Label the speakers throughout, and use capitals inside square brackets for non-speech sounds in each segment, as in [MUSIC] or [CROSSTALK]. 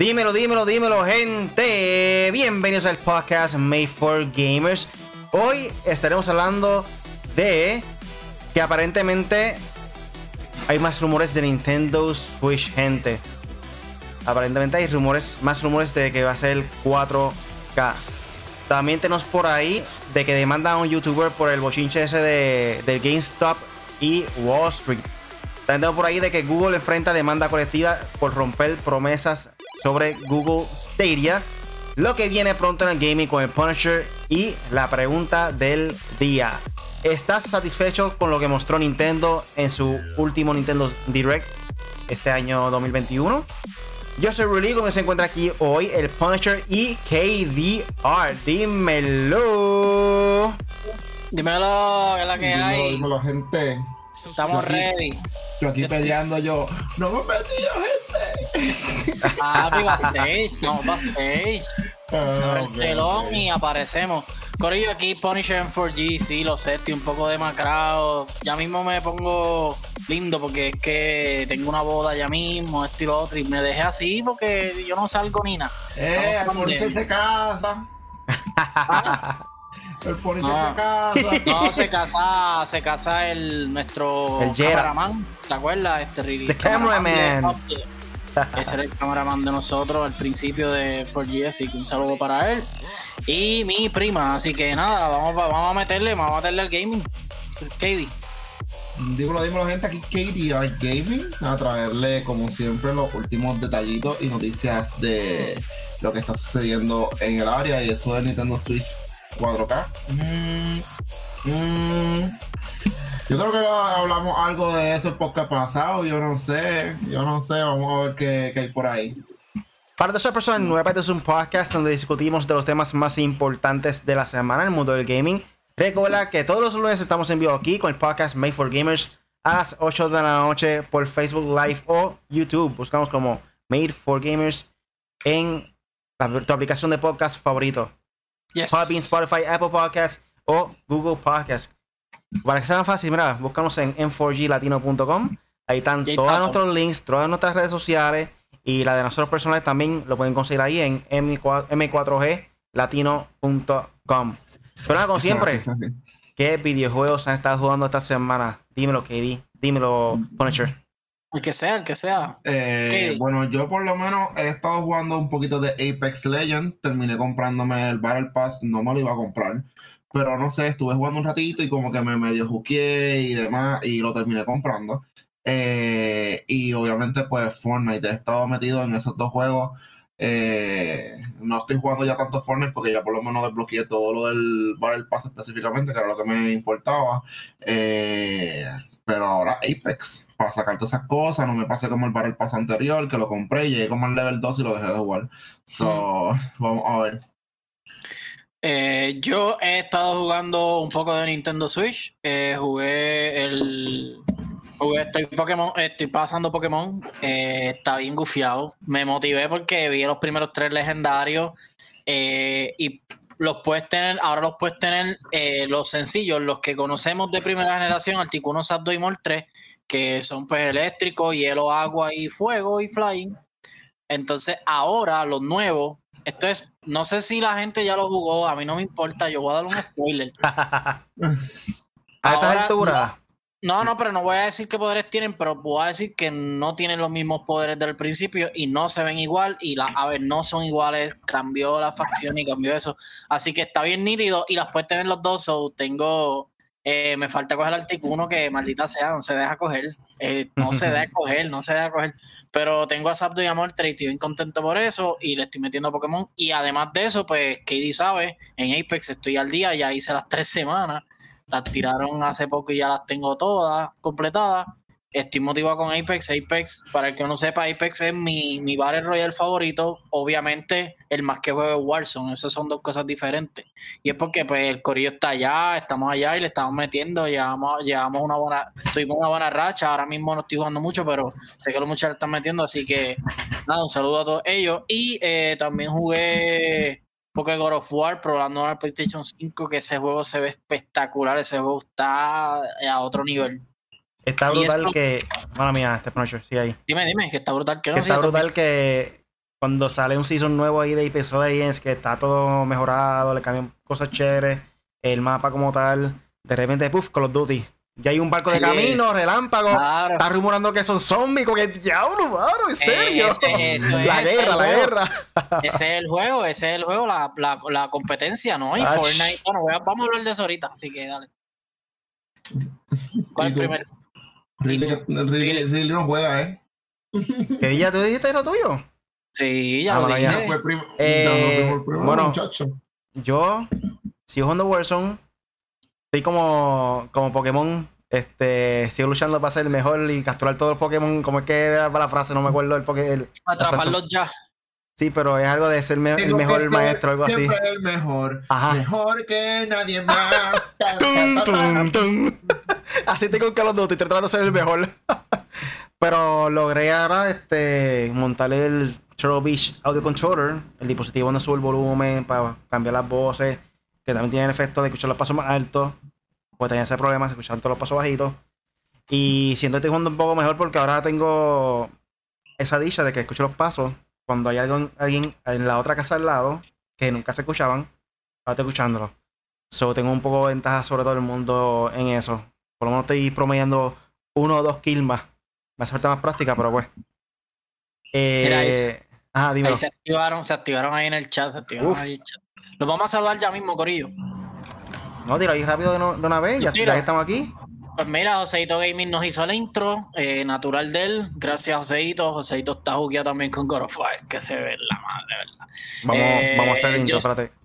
Speaker 1: Dímelo, dímelo, dímelo, gente. Bienvenidos al podcast Made for Gamers. Hoy estaremos hablando de que aparentemente hay más rumores de Nintendo Switch, gente. Aparentemente hay rumores, más rumores de que va a ser el 4K. También tenemos por ahí de que demandan a un youtuber por el bochinche ese de, del GameStop y Wall Street. También tenemos por ahí de que Google enfrenta demanda colectiva por romper promesas sobre Google Stadia. Lo que viene pronto en el gaming con el Punisher y la pregunta del día. ¿Estás satisfecho con lo que mostró Nintendo en su último Nintendo Direct este año 2021? Yo soy Ruli, como se encuentra aquí hoy el Punisher y KDR. Dímelo.
Speaker 2: Dímelo, que es la que
Speaker 3: dímelo,
Speaker 2: hay.
Speaker 3: Dímelo, gente.
Speaker 2: Estamos ready.
Speaker 3: Yo aquí peleando, yo. No me metí, gente.
Speaker 2: Papi, backstage, estamos backstage.
Speaker 3: Ah,
Speaker 2: el telón y aparecemos. Corillo, aquí Punisher en 4G, sí, lo sé, estoy un poco demacrado. Ya mismo me pongo lindo porque es que tengo una boda ya mismo, esto y lo otro, y me dejé así porque yo no salgo ni nada.
Speaker 3: Eh, Punisher
Speaker 2: pandemia.
Speaker 3: se casa. El
Speaker 2: No.
Speaker 3: se casa. [LAUGHS]
Speaker 2: No, se casa, se casa el nuestro
Speaker 1: El
Speaker 2: cameraman, ¿te acuerdas? Este Riri-
Speaker 1: The cameraman.
Speaker 2: Ese era el cameraman de nosotros al principio de 4G, así que un saludo para él. Y mi prima, así que nada, vamos, a- vamos a meterle, vamos a meterle al gaming. Katie.
Speaker 3: Dímelo, dímelo, gente. Aquí KDR Gaming. A traerle, como siempre, los últimos detallitos y noticias de lo que está sucediendo en el área. Y eso de Nintendo Switch 4K. Mm, mm. Yo creo que hablamos algo de eso el podcast pasado. Yo no sé. Yo no sé. Vamos a ver qué, hay por ahí.
Speaker 1: Para todas las personas nuevas, este es un podcast donde discutimos de los temas más importantes de la semana en el mundo del gaming. Recuerda que todos los lunes estamos en vivo aquí con el podcast Made for Gamers a las 8 de la noche por Facebook Live o YouTube. Buscamos como Made for Gamers en la- tu aplicación de podcast favorito.
Speaker 2: Yes.
Speaker 1: Podbean, Spotify, Apple Podcasts o Google Podcasts. Para que sea más fácil, mira, búscanos en m4glatino.com. Ahí están todos nuestros links, todas nuestras redes sociales y la de nosotros personales también lo pueden conseguir ahí en m4, m4glatino.com. Pero nada, como siempre. ¿qué videojuegos han estado jugando esta semana? Dímelo, KD. Dímelo, Punisher.
Speaker 2: El que sea, el que sea.
Speaker 3: Eh, bueno, yo por lo menos he estado jugando un poquito de Apex Legends. Terminé comprándome el Battle Pass. No me lo iba a comprar. Pero no sé, estuve jugando un ratito y como que me medio juqueé y demás. Y lo terminé comprando. Eh, y obviamente, pues Fortnite. He estado metido en esos dos juegos. Eh, no estoy jugando ya tanto Fortnite porque ya por lo menos desbloqueé todo lo del Battle Pass específicamente, que era lo que me importaba. Eh, pero ahora Apex, para sacar todas esas cosas, no me pase como el Battle Pass anterior, que lo compré, llegué como al level 2 y lo dejé de jugar. So, vamos a ver.
Speaker 2: Eh, yo he estado jugando un poco de Nintendo Switch. Eh, jugué el. Jugué, estoy, Pokémon, estoy pasando Pokémon. eh, está bien gufiado. Me motivé porque vi los primeros tres legendarios. eh, y los puedes tener, ahora los puedes tener eh, los sencillos, los que conocemos de primera generación, Articuno, Zapdos y Mol 3, que son pues eléctricos, hielo, agua y fuego y flying. Entonces, ahora los nuevos, esto es, no sé si la gente ya lo jugó, a mí no me importa, yo voy a dar un spoiler. [LAUGHS]
Speaker 1: a estas
Speaker 2: Ahora,
Speaker 1: alturas,
Speaker 2: No, no, pero no voy a decir qué poderes tienen, pero voy a decir que no tienen los mismos poderes del principio y no se ven igual y la, a ver, no son iguales, cambió la facción y cambió eso. Así que está bien nítido y las puedes tener los dos, so tengo, eh, me falta coger el Articuno que maldita sea, no se deja coger, eh, no se deja [LAUGHS] coger, no se deja coger, pero tengo a Zapdo y a Moltres y estoy bien contento por eso y le estoy metiendo a Pokémon. Y además de eso, pues KD sabe, en Apex estoy al día, ya hice las tres semanas las tiraron hace poco y ya las tengo todas completadas. Estoy motivado con Apex. Apex, para el que no sepa, Apex es mi, mi Battle Royale favorito. Obviamente, el más que juego es Warzone. Esas son dos cosas diferentes. Y es porque pues, el corillo está allá, estamos allá y le estamos metiendo. Llevamos, llevamos una buena, tuvimos una buena racha. Ahora mismo no estoy jugando mucho, pero sé que los muchachos están metiendo. Así que, nada, un saludo a todos ellos. Y eh, también jugué porque God of War, probando en el PlayStation 5, que ese juego se ve espectacular, ese juego está a otro nivel.
Speaker 1: Está brutal que. Mala mía, este Punisher, sí ahí.
Speaker 2: Dime, dime, que está brutal, que no
Speaker 1: Que está
Speaker 2: Sí,
Speaker 1: brutal que cuando sale un season nuevo ahí de Apex Legends, que está todo mejorado, le cambian cosas chéveres, el mapa como tal, de repente, puff, Call of Duty. Ya hay un barco de
Speaker 2: Sí.
Speaker 1: camino, relámpago.
Speaker 2: Claro.
Speaker 1: Está rumorando que son zombies, como que diablo, mano, en serio.
Speaker 2: Eso
Speaker 1: la
Speaker 2: es,
Speaker 1: guerra,
Speaker 2: el
Speaker 1: la
Speaker 2: juego.
Speaker 1: guerra.
Speaker 2: Ese es el juego, ese es el juego, la, la, la competencia, ¿no? Y
Speaker 1: Ach.
Speaker 2: Fortnite. Bueno, vamos a hablar de eso ahorita, así que dale. ¿Cuál
Speaker 3: ¿Y
Speaker 2: es el primer?
Speaker 3: Really, really, really no juega, ¿eh?
Speaker 1: ¿Qué día tú dijiste lo tuyo?
Speaker 2: Sí, ya
Speaker 1: Ah,
Speaker 2: lo
Speaker 1: bueno,
Speaker 2: dije.
Speaker 1: ya.
Speaker 3: Ya fue el prim-
Speaker 1: Eh,
Speaker 3: ya no primero,
Speaker 1: bueno.
Speaker 3: muchacho.
Speaker 1: Yo sigo jugando Warzone. Estoy como, como Pokémon. Este, sigo luchando para ser el mejor y capturar todos los Pokémon. ¿Cómo es que era la frase? No me acuerdo el Pokémon.
Speaker 2: Atraparlos ya.
Speaker 1: Sí, pero es algo de ser me- el
Speaker 3: Tengo que
Speaker 1: mejor
Speaker 3: ser
Speaker 1: maestro, algo así.
Speaker 3: Siempre el mejor.
Speaker 1: Ajá.
Speaker 3: Mejor que nadie [LAUGHS] más.
Speaker 1: Tum, tum, tum. Así tengo Call of Duty, estoy tratando de ser el mejor. [LAUGHS] Pero logré ahora este, montar el Turtle Beach Audio Controller, el dispositivo donde sube el volumen para cambiar las voces, que también tiene el efecto de escuchar los pasos más altos, pues tenía ese problema, de escuchar todos los pasos bajitos. Y siento que estoy jugando un poco mejor porque ahora tengo esa dicha de que escucho los pasos cuando hay alguien en la otra casa al lado que nunca se escuchaban, ahora estoy escuchándolo. So, tengo un poco de ventaja sobre todo el mundo en eso. Por lo menos estoy promediando uno o dos kills más. Me hace falta más práctica, pero pues. Eh,
Speaker 2: Mira, ahí
Speaker 1: Ajá, dímelo.
Speaker 2: Ahí se activaron, se activaron ahí en el chat, se activaron
Speaker 1: Uf.
Speaker 2: ahí en el chat. Los vamos a saludar ya mismo, Corillo.
Speaker 1: No, tira ahí rápido de, no- de una vez, ya, ya que estamos aquí.
Speaker 2: Pues mira, Joseito Gaming nos hizo la intro, eh, natural de él. Gracias, Joseito. Joseito está jugueado también con God of War, que se ve la madre, ¿verdad?
Speaker 1: Vamos,
Speaker 2: Eh,
Speaker 1: vamos a hacer el intro,
Speaker 2: Just-
Speaker 1: espérate.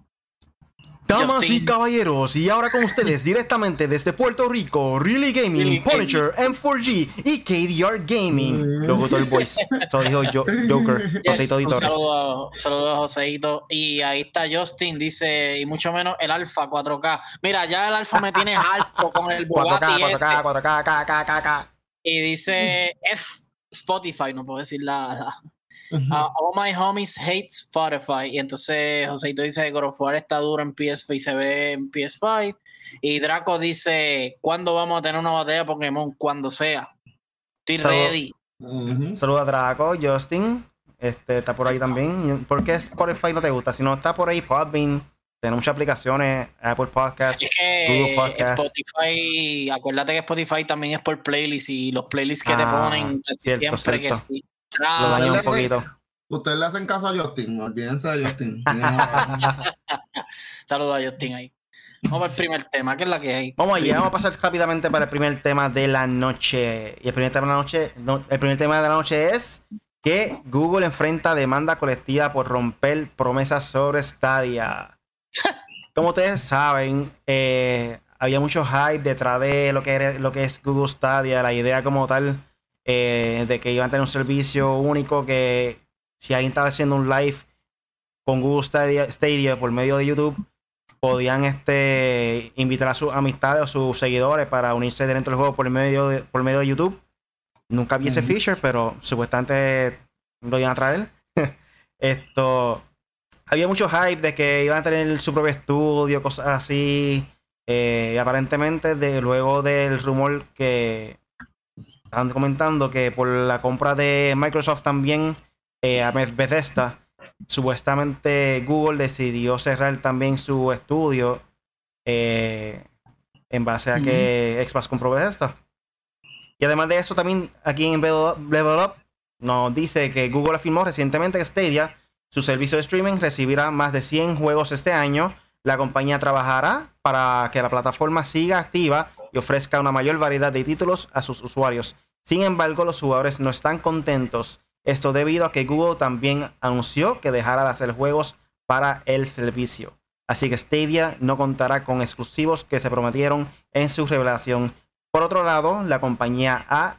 Speaker 1: Damas y
Speaker 2: Justin.
Speaker 1: caballeros, y ahora con ustedes directamente desde Puerto Rico, Really Gaming,
Speaker 2: Really
Speaker 1: Punisher, M4G y KDR Gaming.
Speaker 3: Mm.
Speaker 1: Locutor Voice. Eso dijo yo, Joker,
Speaker 2: Yes,
Speaker 1: Joseito
Speaker 2: un
Speaker 1: Editor.
Speaker 2: saludo, un saludo a Joseito. Y ahí está Justin, dice, y mucho menos el Alfa 4K. Mira, ya el Alfa me tiene alto con el
Speaker 1: 4K,
Speaker 2: Bugatti
Speaker 1: 4K,
Speaker 2: este.
Speaker 1: 4K, K, K, K, K.
Speaker 2: Y dice F Spotify, no puedo decir la, la- Ah, all my homies hate Spotify. Y entonces Joseito dice que God of War está duro en PS5 y se ve en PS5. Y Draco dice: ¿Cuándo vamos a tener una batalla Pokémon? Cuando sea. Estoy ready.
Speaker 3: Ujú.
Speaker 1: Saludos a Draco, Justin. Este, está por ahí también. ¿Por qué Spotify no te gusta? Si no está por ahí, Podbean. Tiene muchas aplicaciones, Apple Podcasts.
Speaker 2: Es
Speaker 1: Google
Speaker 2: que
Speaker 1: Podcast.
Speaker 2: Spotify, acuérdate que Spotify también es por playlist y los playlists que te
Speaker 1: Ah,
Speaker 2: ponen casi
Speaker 1: cierto,
Speaker 2: siempre
Speaker 1: cierto.
Speaker 2: que sí.
Speaker 1: Lo
Speaker 2: Ah,
Speaker 1: daña un poquito.
Speaker 3: Ustedes le hacen caso a Justin, olvídense de Justin. [LAUGHS]
Speaker 2: Saludos a Justin ahí. Vamos al primer tema, que es la que hay.
Speaker 1: Vamos allá, vamos a pasar rápidamente para el primer tema de la noche. Y el primer tema de la noche, no, el primer tema de la noche es que Google enfrenta demanda colectiva por romper promesas sobre Stadia. [LAUGHS] Como ustedes saben, eh, había mucho hype detrás de lo que, era, lo que es Google Stadia, la idea como tal eh, de que iban a tener un servicio único que si alguien estaba haciendo un live con Google Stadia, Stadia por medio de YouTube, podían este, invitar a sus amistades o sus seguidores para unirse dentro del juego por medio de, por medio de YouTube. Nunca vi ese feature, pero supuestamente lo iban a traer. [LAUGHS] Esto. Había mucho hype de que iban a tener su propio estudio, cosas así. Eh, aparentemente, de, luego del rumor que estaban comentando que por la compra de Microsoft también eh, a Beth- Bethesda, supuestamente Google decidió cerrar también su estudio eh, en base a que Xbox compró Bethesda. Y además de eso, también aquí en Level Up- Level Up nos dice que Google afirmó recientemente que Stadia, su servicio de streaming, recibirá más de 100 juegos este año. La compañía trabajará para que la plataforma siga activa y ofrezca una mayor variedad de títulos a sus usuarios. Sin embargo, los jugadores no están contentos. Esto debido a que Google también anunció que dejará de hacer juegos para el servicio. Así que Stadia no contará con exclusivos que se prometieron en su revelación. Por otro lado, la compañía ha,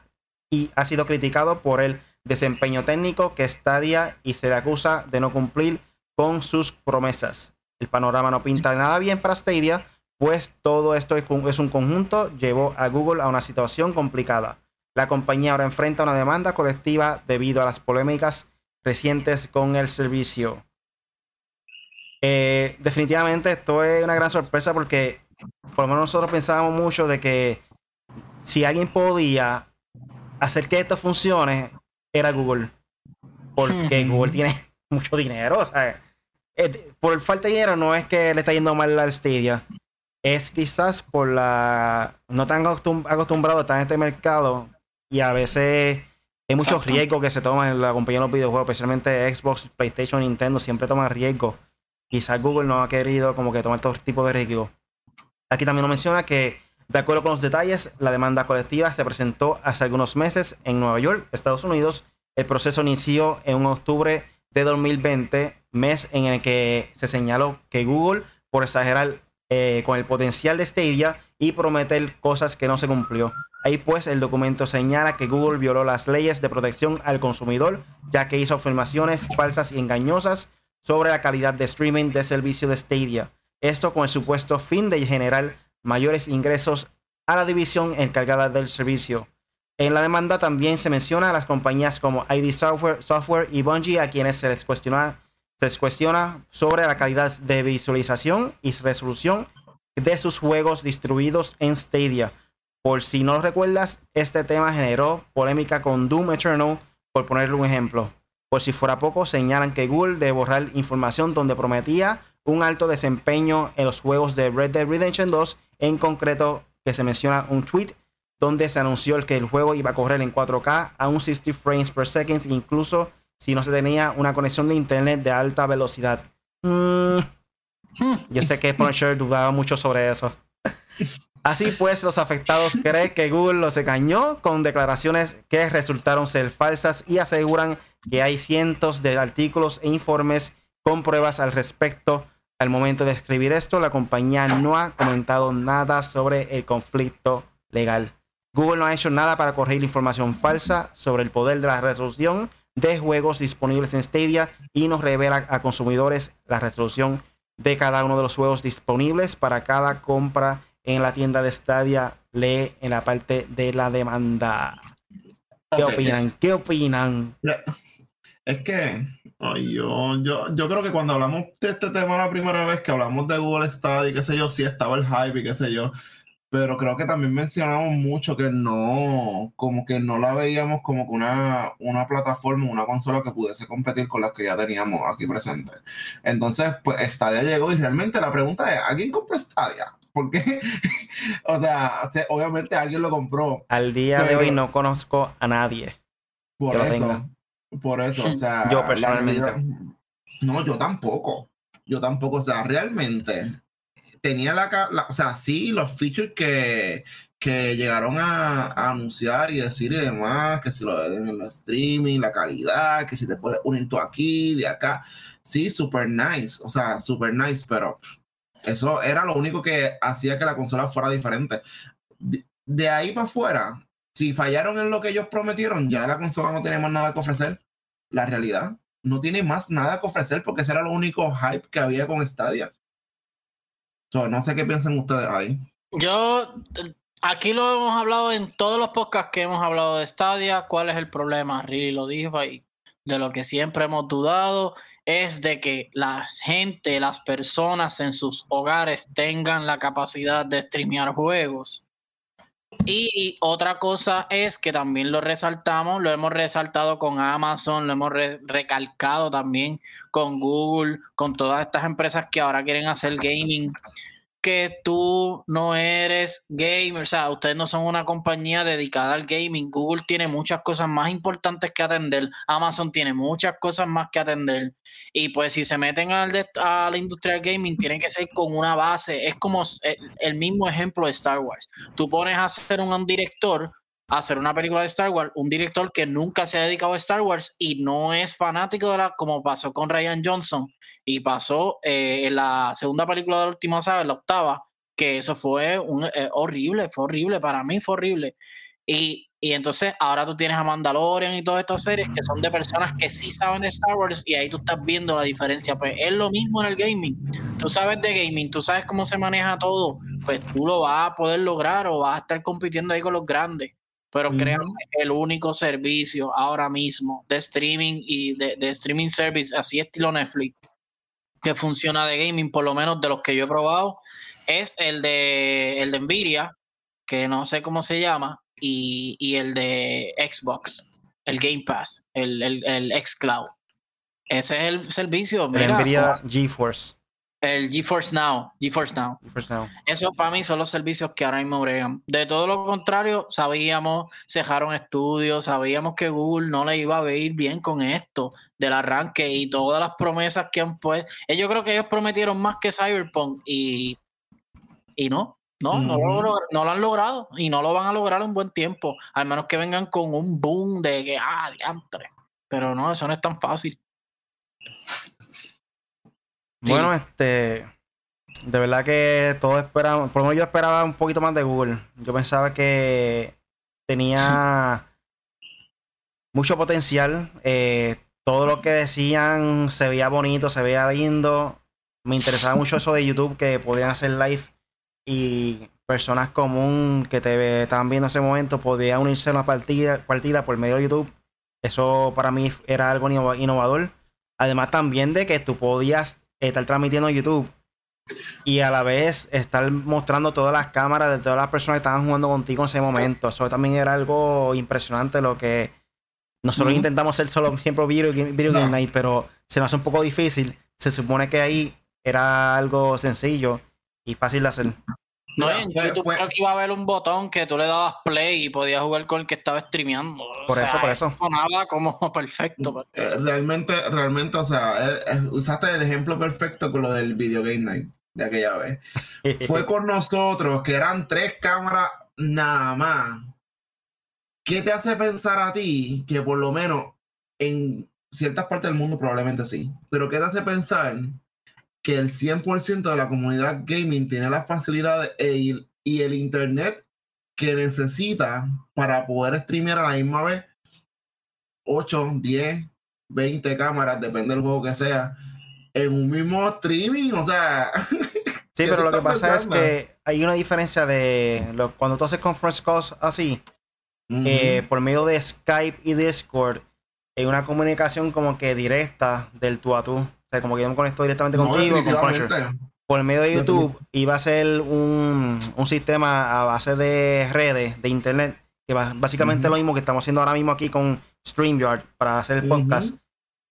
Speaker 1: y ha sido criticado por el desempeño técnico que Stadia y se le acusa de no cumplir con sus promesas. El panorama no pinta nada bien para Stadia, pues todo esto es un- conjunto, llevó a Google a una situación complicada. La compañía ahora enfrenta una demanda colectiva debido a las polémicas recientes con el servicio. Eh, definitivamente esto es una gran sorpresa porque por lo menos nosotros pensábamos mucho de que si alguien podía hacer que esto funcione era Google. Porque
Speaker 3: Hmm.
Speaker 1: Google tiene [LAUGHS] mucho dinero. O sea, por falta de dinero no es que le está yendo mal al Stadia. Es quizás por la. No tan acostumbrado a estar en este mercado. Y a veces hay muchos riesgos que se toman en la compañía de los videojuegos, especialmente Xbox, PlayStation, Nintendo, siempre toman riesgos. Quizás Google no ha querido como que tomar todo tipo de riesgos. Aquí también nos menciona que, de acuerdo con los detalles, la demanda colectiva se presentó hace algunos meses en Nueva York, Estados Unidos. El proceso inició en octubre de 2020, mes en el que se señaló que Google, por exagerar eh, con el potencial de Stadia y prometer cosas que no se cumplió. Ahí pues el documento señala que Google violó las leyes de protección al consumidor, ya que hizo afirmaciones falsas y engañosas sobre la calidad de streaming de servicio de Stadia. Esto con el supuesto fin de generar mayores ingresos a la división encargada del servicio. En la demanda también se menciona a las compañías como ID Software, Software y Bungie a quienes se les, cuestiona, se les cuestiona sobre la calidad de visualización y resolución de sus juegos distribuidos en Stadia. Por si no lo recuerdas, este tema generó polémica con Doom Eternal, por ponerle un ejemplo. Por si fuera poco, señalan que Google debe borrar información donde prometía un alto desempeño en los juegos de Red Dead Redemption 2, en concreto que se menciona un tweet donde se anunció que el juego iba a correr en 4K a un 60 frames per second, incluso si no se tenía una conexión de internet de alta velocidad. Mm. yo sé que Punisher dudaba mucho sobre eso. [LAUGHS] Así pues, los afectados creen que Google los engañó con declaraciones que resultaron ser falsas y aseguran que hay cientos de artículos e informes con pruebas al respecto. Al momento de escribir esto, la compañía no ha comentado nada sobre el conflicto legal. Google no ha hecho nada para corregir información falsa sobre el poder de la resolución de juegos disponibles en Stadia y nos revela a consumidores la resolución de cada uno de los juegos disponibles para cada compra en la tienda de Stadia. Lee en la parte de la demanda. ¿Qué opinan? ¿Qué opinan?
Speaker 3: Es que yo, yo, yo creo que cuando hablamos de este tema la primera vez que hablamos de Google Stadia y qué sé yo, sí estaba el hype y qué sé yo, pero creo que también mencionamos mucho que no, como que no la veíamos como que una, una plataforma, una consola que pudiese competir con las que ya teníamos aquí presentes. Entonces, pues Stadia llegó y realmente la pregunta es, ¿alguien compró Stadia? Porque, [LAUGHS] o sea, obviamente alguien lo compró.
Speaker 1: Al día de hoy no conozco a nadie.
Speaker 3: Por eso, por eso, o sea.
Speaker 1: Yo personalmente.
Speaker 3: no, yo tampoco. Yo tampoco, o sea, realmente tenía la, o sea, sí, los features que, que llegaron a, anunciar y decir y demás, que si lo ven en el streaming, la calidad, que si te puedes unir tú aquí, de acá, sí, super nice, o sea, super nice, pero eso era lo único que hacía que la consola fuera diferente. De, ahí para afuera, si fallaron en lo que ellos prometieron, ya la consola no tiene más nada que ofrecer. La realidad, no tiene más nada que ofrecer porque ese era lo único hype que había con Stadia no sé qué piensan ustedes ahí.
Speaker 2: Yo, aquí lo hemos hablado en todos los podcasts que hemos hablado de Stadia. ¿Cuál es el problema? Riri lo dijo ahí. De lo que siempre hemos dudado es de que la gente, las personas en sus hogares tengan la capacidad de streamear juegos. Y otra cosa es que también lo resaltamos, lo hemos resaltado con Amazon, lo hemos recalcado también con Google, con todas estas empresas que ahora quieren hacer gaming que tú no eres gamer, o sea, ustedes no son una compañía dedicada al gaming. Google tiene muchas cosas más importantes que atender, Amazon tiene muchas cosas más que atender. Y pues si se meten al a la industria gaming, tienen que ser con una base. Es como eh, el mismo ejemplo de Star Wars. Tú pones a ser un director hacer una película de Star Wars, un director que nunca se ha dedicado a Star Wars y no es fanático de la, como pasó con Ryan Johnson y pasó eh, en la segunda película de la última saga, la octava, que eso fue eh, horrible, fue horrible, para mí fue horrible. Y, y, entonces ahora tú tienes a Mandalorian y todas estas series que son de personas que sí saben de Star Wars y ahí tú estás viendo la diferencia. Pues es lo mismo en el gaming. Tú sabes de gaming, tú sabes cómo se maneja todo, pues tú lo vas a poder lograr o vas a estar compitiendo ahí con los grandes. Pero créanme, el único servicio ahora mismo de streaming y de, streaming service, así estilo Netflix, que funciona de gaming, por lo menos de los que yo he probado, es el de, el de Nvidia, que no sé cómo se llama, y, el de Xbox, el Game Pass, el, el, el xCloud. Ese es el servicio.
Speaker 1: El
Speaker 2: Mira,
Speaker 1: Nvidia GeForce.
Speaker 2: El GeForce Now. GeForce Now.
Speaker 1: GeForce Now.
Speaker 2: Eso para mí son los servicios que ahora mismo bregan. De todo lo contrario, sabíamos, cejaron estudios, sabíamos que Google no le iba a ir bien con esto del arranque y todas las promesas que han puesto. Yo creo que ellos prometieron más que Cyberpunk y, y no, no, no, lo, no han logrado y no lo van a lograr en buen tiempo, al menos que vengan con un boom de que, ah, diantre. Pero no, eso no es tan fácil.
Speaker 1: Bueno, este. De verdad que todos esperamos. Por lo menos yo esperaba un poquito más de Google. Yo pensaba que tenía [LAUGHS] mucho potencial. eh, todo lo que decían se veía bonito, se veía lindo. Me interesaba mucho eso de YouTube, que podían hacer live y personas común que te estaban viendo en ese momento podían unirse a una partida, partida por medio de YouTube. Eso para mí era algo innova- innovador. Además también de que tú podías estar transmitiendo en YouTube y a la vez estar mostrando todas las cámaras de todas las personas que estaban jugando contigo en ese momento. Eso también era algo impresionante lo que nosotros intentamos hacer solo siempre Video Game, Video Game. Night, pero se nos hace un poco difícil. Se supone que ahí era algo sencillo y fácil de hacer.
Speaker 2: No,
Speaker 3: Mira,
Speaker 2: en
Speaker 3: fue-
Speaker 2: YouTube
Speaker 3: fue-
Speaker 2: creo que iba a haber un botón que tú le dabas play y podías jugar con el que estaba streameando. O
Speaker 1: Por
Speaker 2: sea,
Speaker 1: eso, por eso.
Speaker 2: Sonaba como [LAUGHS] perfecto.
Speaker 3: Eh, realmente, realmente, o sea, eh, eh, usaste el ejemplo perfecto con lo del Video Game Night de aquella vez. [LAUGHS] Fue con nosotros, que eran tres cámaras nada más. ¿Qué te hace pensar a ti que por lo menos en ciertas partes del mundo probablemente sí, pero qué te hace pensar que el 100% de la comunidad gaming tiene las facilidades e el- y el internet que necesita para poder streamear a la misma vez 8, 10, 20 cámaras, depende del juego que sea, en un mismo streaming? O sea, [LAUGHS]
Speaker 1: Sí,
Speaker 3: ¿Qué
Speaker 1: pero lo que pasa es que hay una diferencia de lo- cuando tú haces conference calls así, eh, por medio de Skype y Discord, hay una comunicación como que directa del tú a tú. O sea, como que yo me conecto directamente
Speaker 3: No,
Speaker 1: contigo, con. Por medio de YouTube iba a ser un, un sistema a base de redes, de internet, que va- básicamente lo mismo que estamos haciendo ahora mismo aquí con StreamYard para hacer el podcast.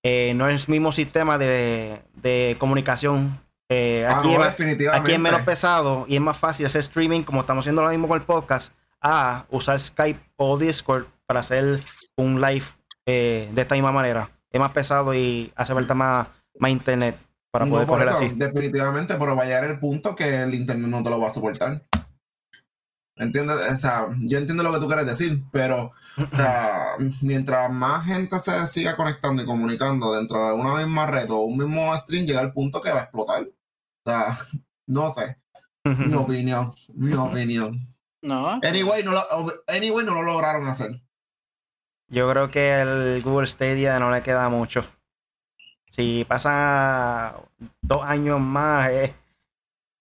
Speaker 1: Eh, no es el mismo sistema de, de comunicación. Eh,
Speaker 3: Ah,
Speaker 1: aquí,
Speaker 3: no,
Speaker 1: es,
Speaker 3: definitivamente.
Speaker 1: aquí es menos pesado y es más fácil hacer streaming, como estamos haciendo ahora mismo con el podcast, a usar Skype o Discord para hacer un live eh, de esta misma manera. Es más pesado y hace falta más, más internet para
Speaker 3: No,
Speaker 1: poder coger
Speaker 3: eso,
Speaker 1: así.
Speaker 3: Definitivamente, pero va a llegar el punto que el internet no te lo va a soportar. ¿Entiendes? O sea, yo entiendo lo que tú quieres decir, pero, o sea, [CLEARS THROAT] mientras más gente se siga conectando y comunicando dentro de una misma red o un mismo stream, llega el punto que va a explotar. O sea, [LAUGHS] no sé. Mi [LAUGHS] opinión, mi opinión.
Speaker 2: No,
Speaker 3: Anyway, no lo, anyway, no lo lograron hacer.
Speaker 1: Yo creo que el Google Stadia no le queda mucho. Si pasa dos años más, es,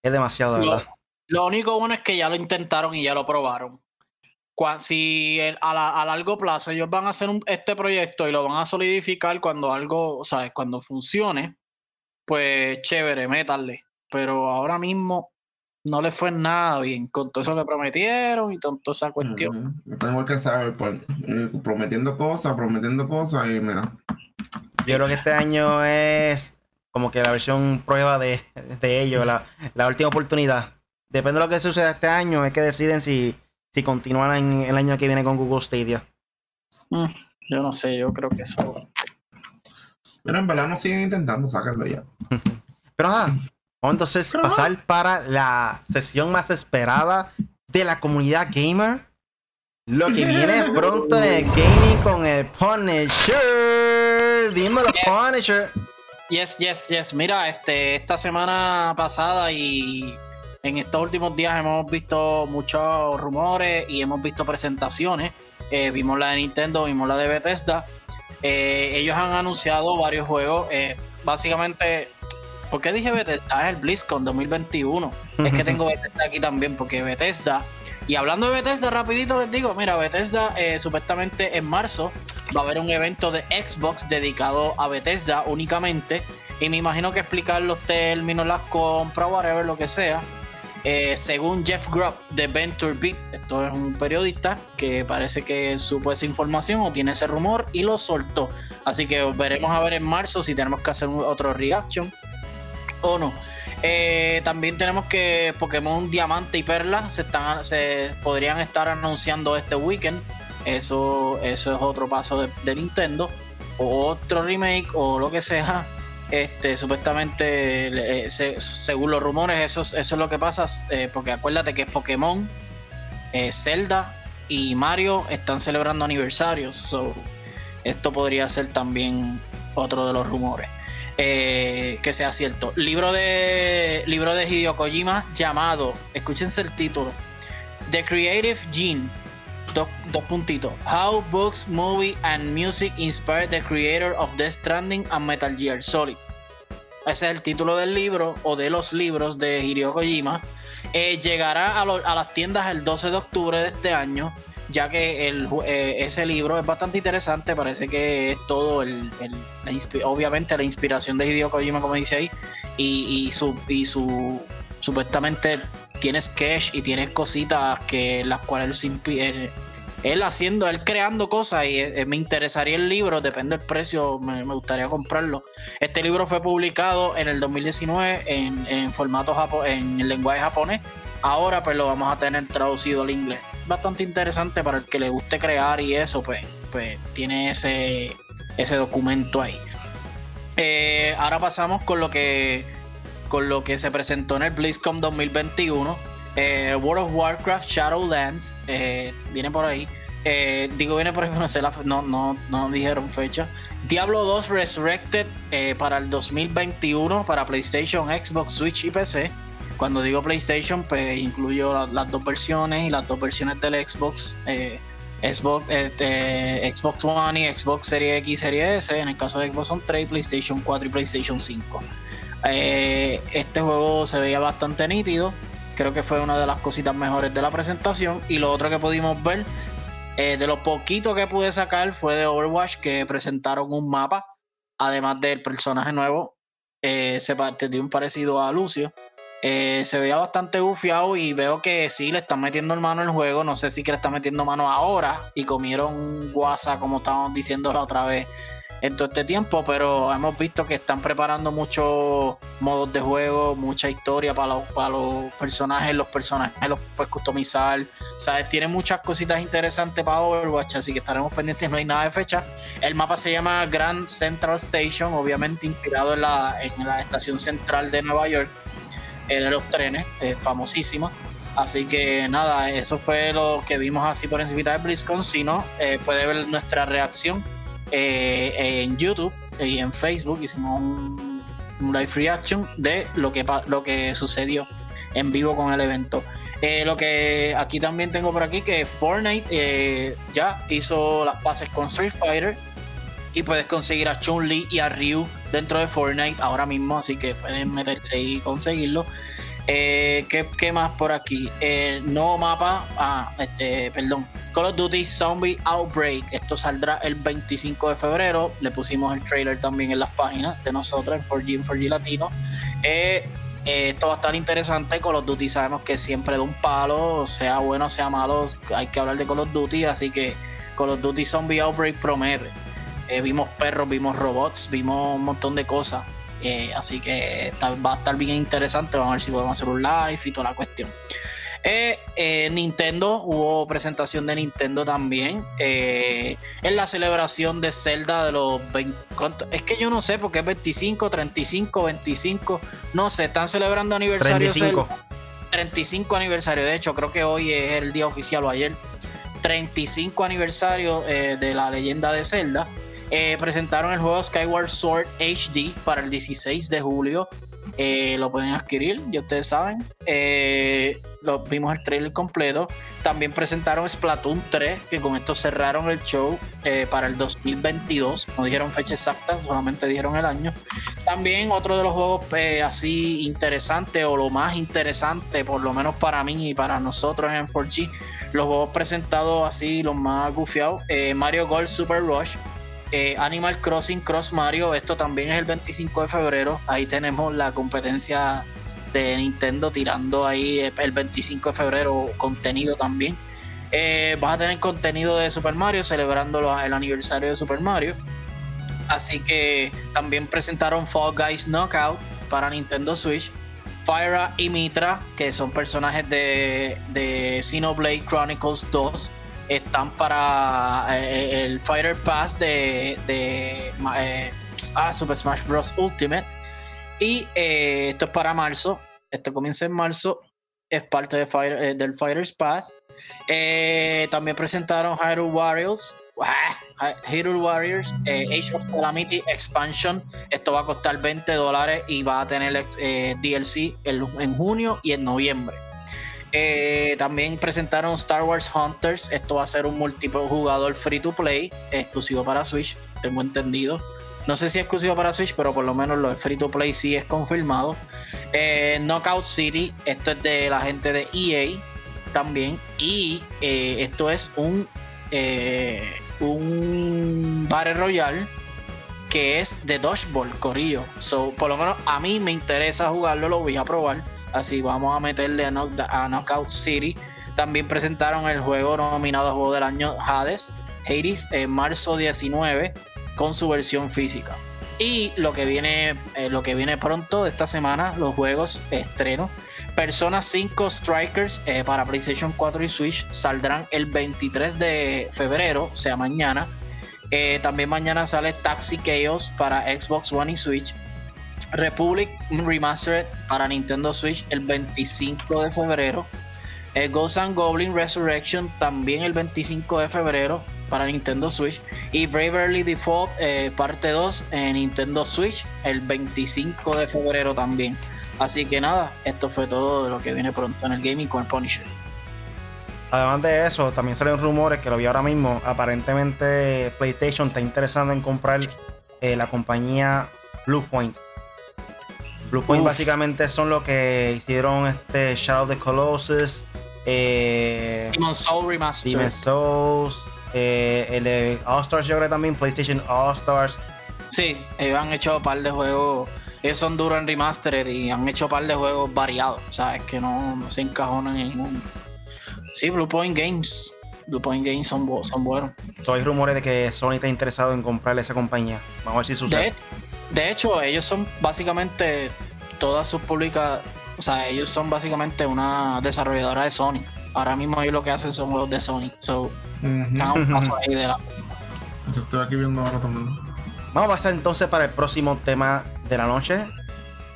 Speaker 1: es demasiado, de
Speaker 2: Lo-
Speaker 1: ¿verdad?
Speaker 2: Lo único bueno es que ya lo intentaron y ya lo probaron. Si el- a, la- a largo plazo ellos van a hacer un- este proyecto y lo van a solidificar cuando algo, o sea, cuando funcione, pues chévere, métanle. Pero ahora mismo no le fue nada bien con todo eso que prometieron y con toda esa cuestión.
Speaker 3: Ujú. Tengo que saber, pues, eh, prometiendo cosas, prometiendo cosas y mira.
Speaker 1: Yo creo que este año es como que la versión prueba de, de ellos, la, la última oportunidad. Depende de lo que suceda este año, es que deciden si, si continúan en el año que viene con Google Stadia.
Speaker 2: Mm, yo no sé, yo creo que eso.
Speaker 3: Pero en verdad no siguen intentando sacarlo ya. [LAUGHS]
Speaker 1: Pero nada, vamos entonces a pasar para la sesión más esperada de la comunidad gamer. Lo que viene pronto en el gaming con el Punisher. Dímelo,
Speaker 2: Yes.
Speaker 1: Punisher.
Speaker 2: Yes, yes, yes. Mira, este, esta semana pasada y en estos últimos días hemos visto muchos rumores y hemos visto presentaciones. Eh, vimos la de Nintendo, vimos la de Bethesda. Eh, ellos han anunciado varios juegos. eh, básicamente, ¿por qué dije Bethesda? Es el BlizzCon 2021. Es que [LAUGHS] tengo Bethesda aquí también, porque Bethesda. Y hablando de Bethesda, rapidito les digo, mira, Bethesda eh, supuestamente en marzo va a haber un evento de Xbox dedicado a Bethesda únicamente. Y me imagino que explicar los términos, las compras, whatever, lo que sea. Eh, según Jeff Grubb de Venture Beat, esto es un periodista que parece que supo esa información o tiene ese rumor y lo soltó. Así que veremos a ver en marzo si tenemos que hacer otro reaction o no. Eh, también tenemos que Pokémon Diamante y Perla se, están, se podrían estar anunciando este weekend. Eso, eso es otro paso de, Nintendo. O otro remake o lo que sea este, supuestamente, eh, según los rumores, eso, eso es lo que pasa, eh, porque acuérdate que Pokémon, eh, Zelda y Mario están celebrando aniversarios, so, esto podría ser también otro de los rumores. Que sea cierto. Libro de, libro de Hideo Kojima llamado, escúchense el título, The Creative Gene dos, puntitos. How books, movie and music inspired the creator of Death Stranding and Metal Gear Solid. Ese es el título del libro o de los libros de Hideo Kojima. Eh, llegará a, las tiendas el 12 de octubre de este año, ya que el, eh, ese libro es bastante interesante. Parece que es todo el, obviamente la inspiración de Hideo Kojima, como dice ahí, y, su, y su supuestamente tiene sketch y tiene cositas que las cuales él, él haciendo, él creando cosas y eh, me interesaría el libro, depende del precio, me, gustaría comprarlo. Este libro fue publicado en el 2019 en, en formato japo, en el lenguaje japonés. Ahora pues lo vamos a tener traducido al inglés. Bastante interesante para el que le guste crear y eso, pues, pues tiene ese, ese documento ahí. Eh, ahora pasamos con lo que con lo que se presentó en el BlizzCon 2021. Eh, World of Warcraft Shadowlands eh, viene por ahí. Eh, digo, viene por ahí, [LAUGHS] no, sé no, no, no, dijeron fecha. Diablo 2 Resurrected para el 2021 para PlayStation, Xbox, Switch y PC. Cuando digo PlayStation, pues incluyo las dos versiones y las dos versiones del Xbox. Xbox, este, Xbox One y Xbox Series X y Series S. En el caso de Xbox son 3, PlayStation 4 y PlayStation 5. Eh, este juego se veía bastante nítido. Creo que fue una de las cositas mejores de la presentación. Y lo otro que pudimos ver, eh, de lo poquito que pude sacar, fue de Overwatch, que presentaron un mapa. Además del personaje nuevo, eh, se dio un parecido a Lucio. Se veía bastante bufiado y veo que sí le están metiendo mano el juego. No sé si que le están metiendo mano ahora y comieron guasa, como estábamos diciendo la otra vez, en todo este tiempo, pero hemos visto que están preparando muchos modos de juego, mucha historia para los, para los personajes, los personajes los puedes customizar, ¿sabes? Tiene muchas cositas interesantes para Overwatch, así que estaremos pendientes, no hay nada de fecha. El mapa se llama Grand Central Station, obviamente inspirado en la, en la estación central de Nueva York, de los trenes, eh, famosísima. Así que nada, eso fue lo que vimos así por encima de BlizzCon. Si no, eh, puede ver nuestra reacción eh, en YouTube y en Facebook hicimos un, live reaction de lo que, lo que sucedió en vivo con el evento. Eh, lo que aquí también tengo por aquí que Fortnite ya hizo las pases con Street Fighter y puedes conseguir a Chun-Li y a Ryu dentro de Fortnite ahora mismo, así que pueden meterse y conseguirlo. Eh, ¿qué, más por aquí? El nuevo mapa. Ah, este, perdón. Call of Duty Zombie Outbreak. Esto saldrá el 25 de febrero. Le pusimos el trailer también en las páginas de nosotros, en 4G, en 4G Latino. Eh, eh, esto va a estar interesante. Call of Duty sabemos que siempre da un palo, sea bueno, sea malo, hay que hablar de Call of Duty. Así que Call of Duty Zombie Outbreak promete. Vimos perros, vimos robots, vimos un montón de cosas. Eh, así que va a estar bien interesante. Vamos a ver si podemos hacer un live y toda la cuestión. Eh, eh, Nintendo, hubo presentación de Nintendo también. en la celebración de Zelda de los 20. Es que yo no sé porque es 25, 35, 25. No sé, están celebrando aniversario 35. 35 aniversario. De hecho, creo que hoy es el día oficial o ayer. 35 aniversario de la leyenda de Zelda. Eh, presentaron el juego Skyward Sword HD para el 16 de julio. Eh, lo pueden adquirir, ya ustedes saben. Eh, vimos el trailer completo. También presentaron Splatoon 3, que con esto cerraron el show para el 2022. No dijeron fecha exacta, solamente dijeron el año. También otro de los juegos así interesante, o lo más interesante, por lo menos para mí y para nosotros en 4G, los juegos presentados así, los más gufiados: Mario Golf Super Rush eh, Animal Crossing Cross Mario, esto también es el 25 de febrero. Ahí tenemos la competencia de Nintendo tirando ahí el 25 de febrero contenido también. Eh, vas a tener contenido de Super Mario celebrando el aniversario de Super Mario. Así que también presentaron Fall Guys Knockout para Nintendo Switch. Fyra y Mitra, que son personajes de, de Xenoblade Chronicles 2, están para eh, el Fighter Pass de, de eh, ah, Super Smash Bros. Ultimate. Y eh, esto es para marzo. Esto comienza en marzo. Es parte de del Fighters Pass. también presentaron Hyrule Warriors. Hyrule Warriors Age of Calamity Expansion. Esto va a costar 20 dólares y va a tener DLC en junio y en noviembre. Eh, también presentaron Star Wars Hunters. Esto va a ser un multijugador free to play, exclusivo para Switch, tengo entendido. No sé si es exclusivo para Switch, pero por lo menos lo de free to play sí es confirmado. Eh, Knockout City, esto es de la gente de EA también. Y eh, esto es un, un Battle Royale que es de Dodgeball, Corillo. So, por lo menos a mí me interesa jugarlo, lo voy a probar Así vamos a meterle a, Knockout City. También presentaron el juego nominado a Juego del Año Hades, Hades, en marzo 19, con su versión física. Y lo que viene, eh, lo que viene pronto esta semana, los juegos estreno. Persona 5 Strikers eh, para PlayStation 4 y Switch saldrán el 23 de febrero, o sea, mañana. Eh, también mañana sale Taxi Chaos para Xbox One y Switch. Republic Remastered para Nintendo Switch el 25 de febrero. Eh, Ghost Goblin Resurrection también el 25 de febrero para Nintendo Switch. Y Bravely Default eh, parte 2 en Nintendo Switch el 25 de febrero también. Así que nada, esto fue todo de lo que viene pronto en el gaming con Punisher.
Speaker 1: Además de eso, también salen rumores que lo vi ahora mismo. Aparentemente PlayStation está interesado en comprar eh, la compañía Bluepoint Bluepoint básicamente son los que hicieron este Shadow of the Colossus.
Speaker 2: Eh, Demon Soul Remastered.
Speaker 1: Demon Souls. Eh, el de All Stars, yo creo también, PlayStation All Stars.
Speaker 2: Sí, ellos han hecho un par de juegos. Ellos son duros en remastered y han hecho un par de juegos variados. O sea, es que no, se encajonan en ningún. Sí, Bluepoint Games. Bluepoint Games son, son buenos.
Speaker 1: hay rumores de que Sony está interesado en comprarle esa compañía. Vamos a ver si sucede.
Speaker 2: De hecho, ellos son básicamente todas sus públicas, o sea, ellos son básicamente una desarrolladora de Sony. Ahora mismo ellos lo que hacen son juegos de Sony. So, un paso [LAUGHS] ahí de la.
Speaker 3: Estoy aquí viendo ahora también.
Speaker 1: Vamos a pasar entonces para el próximo tema de la noche.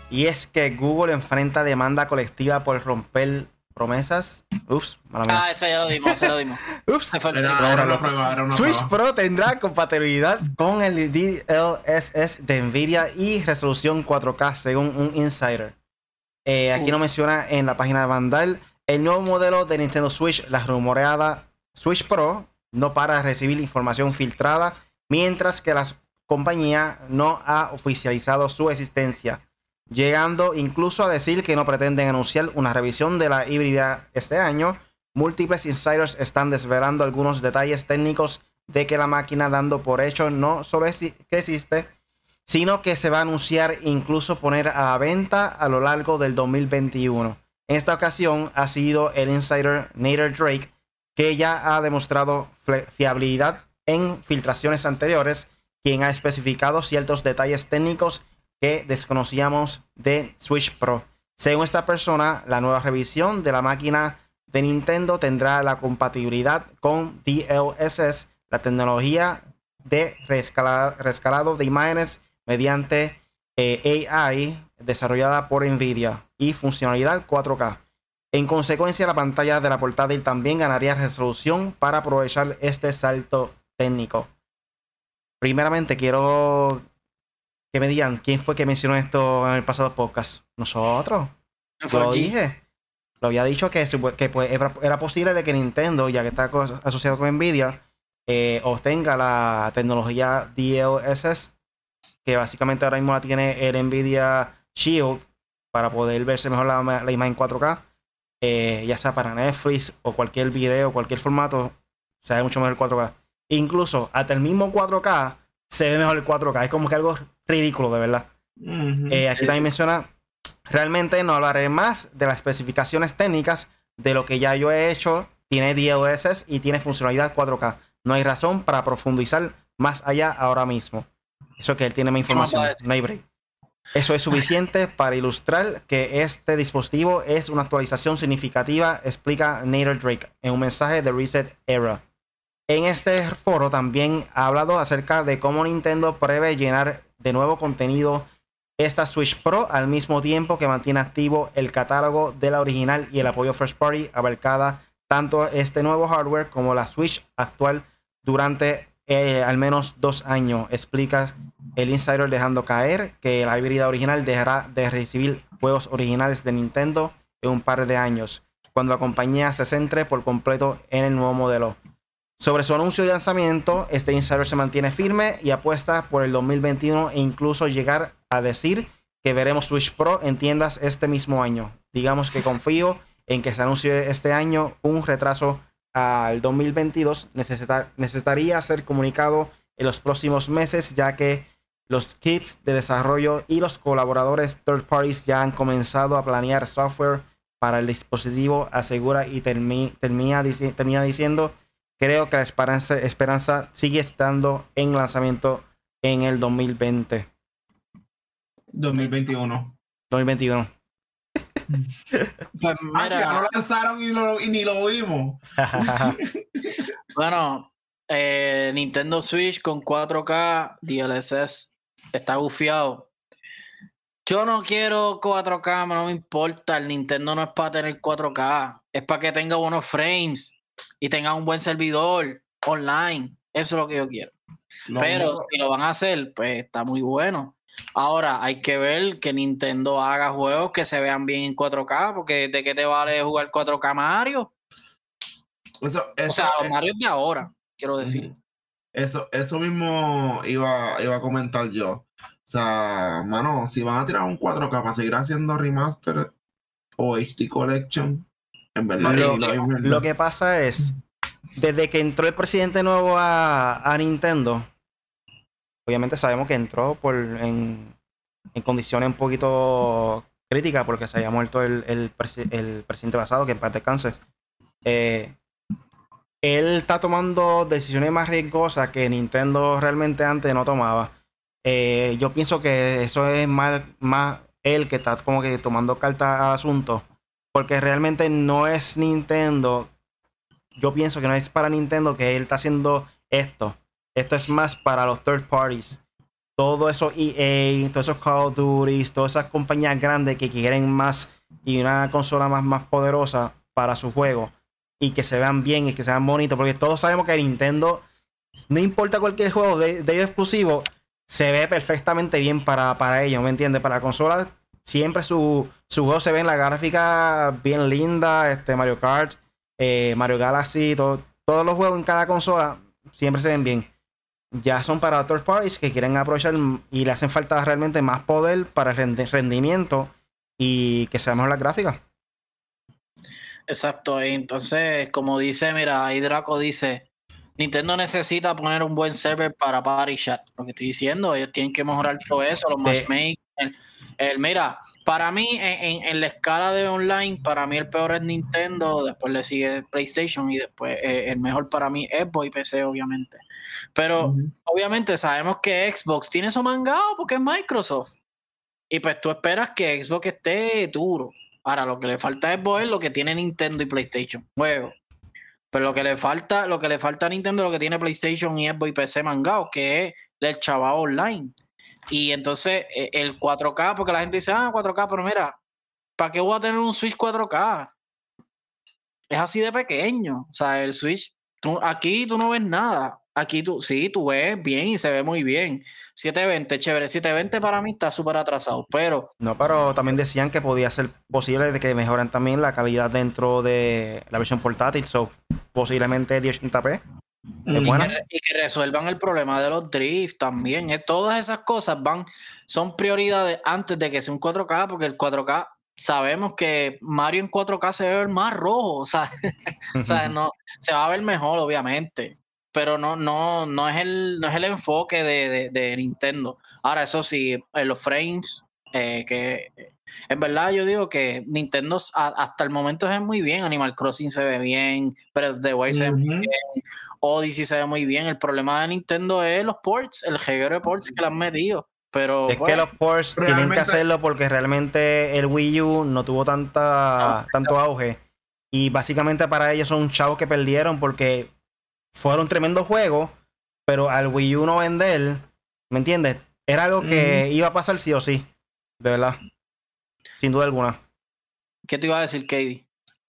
Speaker 1: Y es que Google enfrenta demanda colectiva por romper promesas. Ups,
Speaker 2: mala mía. Ah, eso ya lo dimos, eso lo dimos.
Speaker 1: Ups, Switch Pro tendrá compatibilidad con el DLSS de Nvidia y resolución 4K, según un insider. Eh, aquí no menciona en la página de Vandal. El nuevo modelo de Nintendo Switch, la rumoreada Switch Pro, no para de recibir información filtrada, mientras que la compañía no ha oficializado su existencia llegando incluso a decir que no pretenden anunciar una revisión de la híbrida este año. Múltiples insiders están desvelando algunos detalles técnicos de que la máquina dando por hecho no solo que existe, sino que se va a anunciar incluso poner a la venta a lo largo del 2021. En esta ocasión ha sido el insider Nader Drake, que ya ha demostrado fiabilidad en filtraciones anteriores, quien ha especificado ciertos detalles técnicos que desconocíamos de Switch Pro. Según esta persona, la nueva revisión de la máquina de Nintendo tendrá la compatibilidad con DLSS, la tecnología de rescalado de imágenes mediante eh, AI desarrollada por Nvidia y funcionalidad 4K. En consecuencia, la pantalla de la portátil también ganaría resolución para aprovechar este salto técnico. Primeramente, quiero que me digan quién fue que mencionó esto en el pasado podcast. Nosotros. lo dije. Lo había dicho que, que pues, era, posible de que Nintendo, ya que está asociado con Nvidia, eh, obtenga la tecnología DLSS, que básicamente ahora mismo la tiene el Nvidia Shield, para poder verse mejor la, la imagen 4K, eh, ya sea para Netflix o cualquier video, cualquier formato, se ve mucho mejor el 4K. Incluso hasta el mismo 4K se ve mejor el 4K. Es como que algo ridículo, de verdad. Eh, aquí también menciona Realmente no hablaré más de las especificaciones técnicas de lo que ya yo he hecho. Tiene DLSS y tiene funcionalidad 4K. No hay razón para profundizar más allá ahora mismo. Eso que él tiene más información. No hay break. Eso es suficiente [LAUGHS] para ilustrar que este dispositivo es una actualización significativa, explica Nader Drake en un mensaje de Reset Era. En este foro también ha hablado acerca de cómo Nintendo prevé llenar de nuevo contenido esta Switch Pro al mismo tiempo que mantiene activo el catálogo de la original y el apoyo First Party abarcada tanto este nuevo hardware como la Switch actual durante eh, al menos dos años, explica el insider dejando caer que la híbrida original dejará de recibir juegos originales de Nintendo en un par de años, cuando la compañía se centre por completo en el nuevo modelo. Sobre su anuncio de lanzamiento, este insider se mantiene firme y apuesta por el 2021 e incluso llegar a decir que veremos Switch Pro en tiendas este mismo año. Digamos que confío en que se anuncie este año un retraso al 2022 necesitaría ser comunicado en los próximos meses, ya que los kits de desarrollo y los colaboradores third parties ya han comenzado a planear software para el dispositivo, asegura y termina, diciendo, creo que la esperanza, esperanza sigue estando en lanzamiento en el 2020.
Speaker 3: 2021.
Speaker 1: 2021.
Speaker 2: Pues mira.
Speaker 3: no lo lanzaron y, ni lo vimos. [LAUGHS]
Speaker 2: bueno, eh, Nintendo Switch con 4K DLSS está gufiado. Yo no quiero 4K, no me importa. El Nintendo no es para tener 4K, es para que tenga buenos frames y tenga un buen servidor online. Eso es lo que yo quiero. Pero si lo van a hacer, pues está muy bueno. Ahora, hay que ver que Nintendo haga juegos que se vean bien en 4K, porque ¿de qué te vale jugar 4K Mario? o sea, los Mario de ahora, quiero decir.
Speaker 3: Eso, eso mismo iba, iba a comentar yo. O sea, mano, si van a tirar un 4K para seguir haciendo remaster o HD Collection, verdad.
Speaker 1: Lo, que pasa es, desde que entró el presidente nuevo a Nintendo, obviamente sabemos que entró por en, condiciones un poquito críticas porque se había muerto el, presidente pasado, que en parte descanse. Eh, él está tomando decisiones más riesgosas que Nintendo realmente antes no tomaba. Eh, yo pienso que eso es más, más él que está como que tomando carta al asunto. Porque realmente no es Nintendo. Yo pienso que no es para Nintendo que él está haciendo esto. Esto es más para los third parties. Todo eso EA, todos esos Call of Duty, todas esas compañías grandes que quieren más y una consola más, más poderosa para su juego y que se vean bien y que sean bonitos. Porque todos sabemos que Nintendo, no importa cualquier juego de, ellos exclusivo, se ve perfectamente bien para, para ellos, ¿me entiendes? Para la consola, siempre su, su juego se ve en la gráfica bien linda. Este Mario Kart, eh, Mario Galaxy, todos los juegos en cada consola siempre se ven bien ya son para third parties que quieren aprovechar y le hacen falta realmente más poder para el rendimiento y que sea mejor la gráfica.
Speaker 2: Exacto, entonces, como dice, mira, ahí Draco dice, Nintendo necesita poner un buen server para Party Chat. Lo que estoy diciendo, ellos tienen que mejorar todo eso, los matchmakers. El, mira, para mí, en, la escala de online, para mí el peor es Nintendo, después le sigue PlayStation y después eh, el mejor para mí es Boy PC, obviamente. Pero obviamente sabemos que Xbox tiene eso mangado porque es Microsoft. Y pues tú esperas que Xbox esté duro. Ahora, lo que le falta es Boy, lo que tiene Nintendo y PlayStation. Juego. Pero lo que le falta, lo que le falta a Nintendo, lo que tiene PlayStation y Xbox y PC mangado, que es el chaval online. Y entonces e, el 4K, porque la gente dice, ah, 4K, pero mira, ¿para qué voy a tener un Switch 4K? Es así de pequeño. O sea, el Switch, aquí tú no ves nada. Aquí tú, sí, tú ves bien y se ve muy bien. 720, chévere. 720 para mí está súper atrasado, pero...
Speaker 1: No, pero también decían que podía ser posible de que mejoren también la calidad dentro de la versión portátil. So, posiblemente 1080p.
Speaker 2: Y, que, resuelvan el problema de los drifts también. Eh, todas esas cosas van, son prioridades antes de que sea un 4K, porque el 4K sabemos que Mario en 4K se a ver más rojo, o sea, [LAUGHS] o sea no, se va a ver mejor, obviamente. Pero no, no, no es el, no es el enfoque de, Nintendo. Ahora, eso sí, en los frames, eh, que En verdad, yo digo que Nintendo hasta el momento se ve muy bien. Animal Crossing se ve bien, pero The Wild se ve muy bien. Odyssey se ve muy bien. El problema de Nintendo es los ports, el reguero de ports que le han metido. Pero,
Speaker 1: es que los ports tienen que hacerlo porque realmente el Wii U no tuvo tanta, tanto auge. Y básicamente para ellos son chavos que perdieron porque fueron tremendo juego, pero al Wii U no vender, ¿me entiendes? Era algo que iba a pasar sí o sí, de verdad. Sin duda alguna.
Speaker 2: ¿Qué te iba a decir, Katie?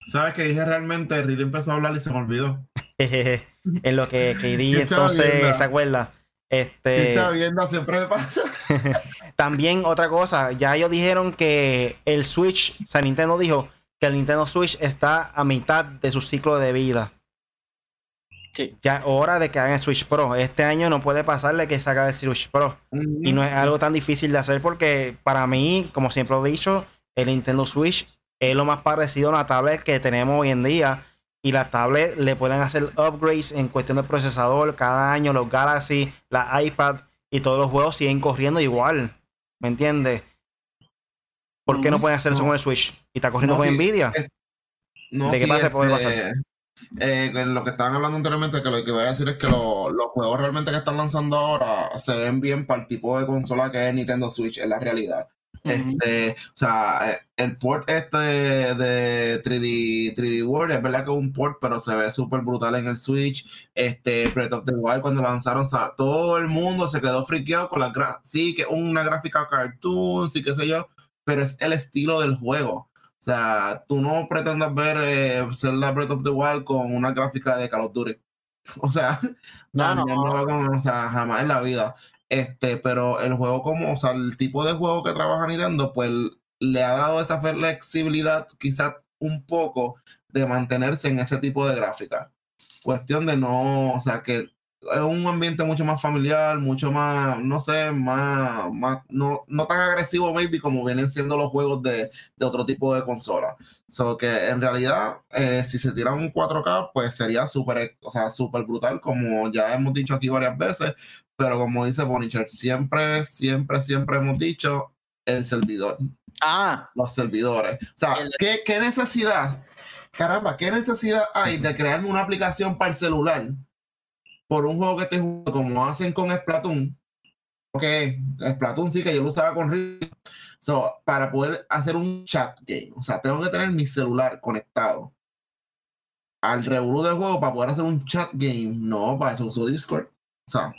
Speaker 3: ¿Sabes que dije realmente? Riley empezó a hablar y se me olvidó. [LAUGHS]
Speaker 1: en lo que Katie entonces se acuerda. Este,
Speaker 3: está viendo, siempre me pasa. [LAUGHS]
Speaker 1: También otra cosa, ya ellos dijeron que el Switch, o sea, Nintendo dijo que el Nintendo Switch está a mitad de su ciclo de vida.
Speaker 2: Sí.
Speaker 1: Ya hora de que hagan el Switch Pro. Este año no puede pasarle que se haga el Switch Pro. Y no es algo tan difícil de hacer porque para mí, como siempre he dicho, el Nintendo Switch es lo más parecido a una tablet que tenemos hoy en día y las tablets le pueden hacer upgrades en cuestión de procesador cada año, los Galaxy, la iPad y todos los juegos siguen corriendo igual. ¿Me entiendes? ¿Por qué no pueden hacer eso con el Switch? ¿Y está corriendo con Nvidia?
Speaker 3: ¿De qué pasa? Puede pasar? Eh, lo que estaban hablando anteriormente, que lo que voy a decir es que los juegos realmente que están lanzando ahora se ven bien para el tipo de consola que es Nintendo Switch, en la realidad. Este, o sea, el port este de, 3D, 3D World es verdad que es un port, pero se ve súper brutal en el Switch. Este, Breath of the Wild cuando lanzaron, o sea, todo el mundo se quedó friqueado con la sí, que una gráfica cartoon, sí, qué sé yo, pero es el estilo del juego. O sea, tú no pretendas ver eh, la Breath of the Wild con una gráfica de Call of Duty. [LAUGHS] O sea, no, no, no. o sea, jamás en la vida. Este, pero el juego como, o sea, el tipo de juego que trabaja Nintendo, pues le ha dado esa flexibilidad, quizás un poco, de mantenerse en ese tipo de gráfica. Cuestión de no, o sea, que es un ambiente mucho más familiar, mucho más, no sé, más, más no, no tan agresivo, maybe, como vienen siendo los juegos de, de otro tipo de consola. So que en realidad, eh, si se tira un 4K, pues sería súper, o sea, súper brutal, como ya hemos dicho aquí varias veces, pero como dice Bonicher, siempre, siempre, siempre hemos dicho el servidor.
Speaker 2: Ah.
Speaker 3: Los servidores. O sea, ¿qué, ¿qué, necesidad, caramba, qué necesidad hay de crear una aplicación para el celular por un juego que esté jugando como hacen con Splatoon? Ok, Splatoon sí que yo lo usaba con Rick. So, para poder hacer un chat game. O sea, tengo que tener mi celular conectado al revolú del juego para poder hacer un chat game. No, para eso uso Discord. O sea,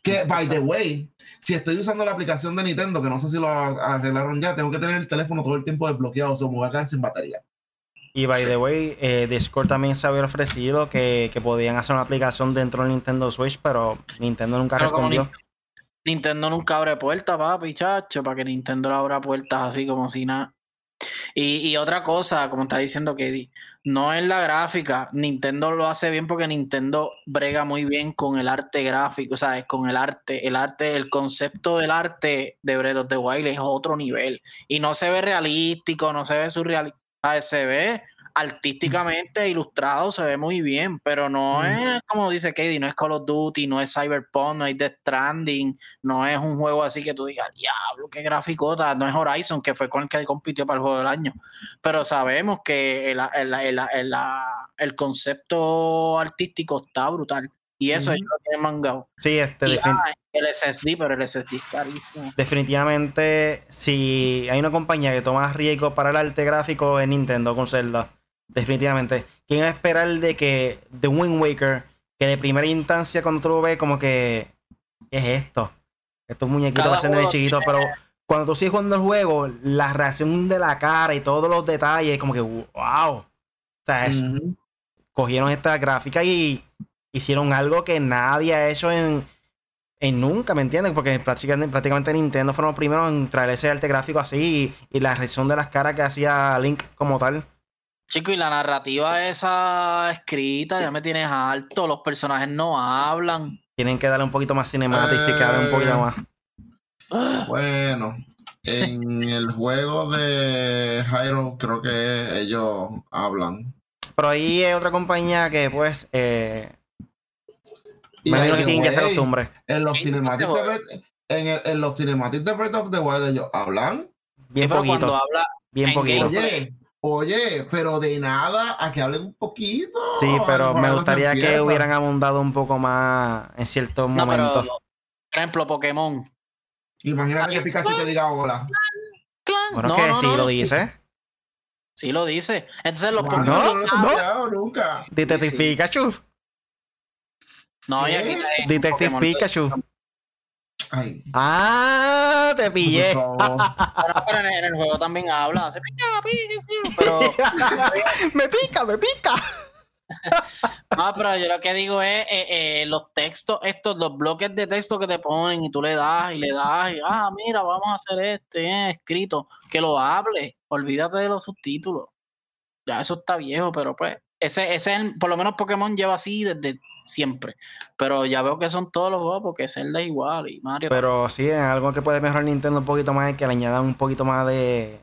Speaker 3: que, by the way, si estoy usando la aplicación de Nintendo, que no sé si lo arreglaron ya, tengo que tener el teléfono todo el tiempo desbloqueado, o sea, me voy a quedar sin batería.
Speaker 1: Y by the way, eh, Discord también se había ofrecido que, que, podían hacer una aplicación dentro del Nintendo Switch, pero Nintendo nunca respondió.
Speaker 2: Nintendo nunca abre puertas, papi, chacho, para que Nintendo le abra puertas así como si nada. Y, otra cosa, como está diciendo Katie, no es la gráfica. Nintendo lo hace bien porque Nintendo brega muy bien con el arte gráfico, ¿sabes? Con el arte. El arte, el concepto del arte de Breath of the Wild es otro nivel. Y no se ve realístico, no se ve surreal. Se ve artísticamente ilustrado se ve muy bien, pero no es como dice Katie, no es Call of Duty, no es Cyberpunk, no es Death Stranding, no es un juego así que tú digas, diablo, qué graficota, no es Horizon, que fue con el que compitió para el juego del año, pero sabemos que el, el, concepto artístico está brutal. Y eso es lo que mangado.
Speaker 1: Sí, este
Speaker 2: ah, el SSD, pero el SSD es carísimo.
Speaker 1: Definitivamente, si hay una compañía que toma riesgo para el arte gráfico en Nintendo con Zelda definitivamente. ¿Quién va a esperar de que The Wind Waker, que de primera instancia cuando tú lo ves, como que, ¿qué es esto? Estos muñequitos va a ser chiquito, pero cuando tú sigues jugando el juego, la reacción de la cara y todos los detalles, como que, wow. O sea, cogieron esta gráfica y hicieron algo que nadie ha hecho en, en nunca, ¿me entiendes? Porque prácticamente, prácticamente Nintendo fueron los primeros en traer ese arte gráfico así y, y la reacción de las caras que hacía Link como tal.
Speaker 2: Chico, y la narrativa esa escrita ya me tienes alto, los personajes no hablan.
Speaker 1: Tienen que darle un poquito más cinemático y que hable un poquito más.
Speaker 3: Bueno, en el juego de Hyrule creo que ellos hablan.
Speaker 1: Pero ahí hay otra compañía que pues eh, que costumbre.
Speaker 3: En los cinemáticos de, en, en los cinemáticos de Breath of the Wild ellos hablan.
Speaker 1: Bien poquito.
Speaker 2: cuando habla,
Speaker 1: Bien
Speaker 2: en
Speaker 1: poquito.
Speaker 3: Oye, oye, pero de nada a que hablen un poquito.
Speaker 1: Sí, pero me gustaría que hubieran abundado un poco más en ciertos
Speaker 2: no, pero,
Speaker 1: momentos.
Speaker 2: por ejemplo, Pokémon.
Speaker 3: Imagínate que Pikachu te diga hola.
Speaker 2: Clan.
Speaker 1: Bueno,
Speaker 2: no,
Speaker 1: que
Speaker 2: no,
Speaker 1: sí
Speaker 2: no,
Speaker 1: lo dice.
Speaker 2: Sí lo dice. Entonces los
Speaker 3: No,
Speaker 2: Pokémon.
Speaker 1: No,
Speaker 3: no, lo he
Speaker 1: no.
Speaker 3: escuchado nunca.
Speaker 1: Detective
Speaker 2: Sí, sí.
Speaker 1: Pikachu.
Speaker 2: No,
Speaker 1: Detective
Speaker 2: Pokémon.
Speaker 1: Pikachu.
Speaker 3: Ay,
Speaker 1: Ah, te pillé.
Speaker 2: Pero, pero en, en el juego también habla. Hace pica, pica, Pero, [LAUGHS]
Speaker 1: me pica, me pica. [LAUGHS]
Speaker 2: no, pero yo lo que digo es eh, eh, los textos, estos, los bloques de texto que te ponen y tú le das y le das y, ah, mira, vamos a hacer esto, y es escrito, que lo hable, olvídate de los subtítulos. Ya eso está viejo, pero pues, ese, ese, es el- por lo menos Pokémon lleva así desde siempre. Pero ya veo que son todos los juegos porque Zelda es igual y Mario.
Speaker 1: Pero sí, en algo que puede mejorar Nintendo un poquito más es que le añadan un poquito más de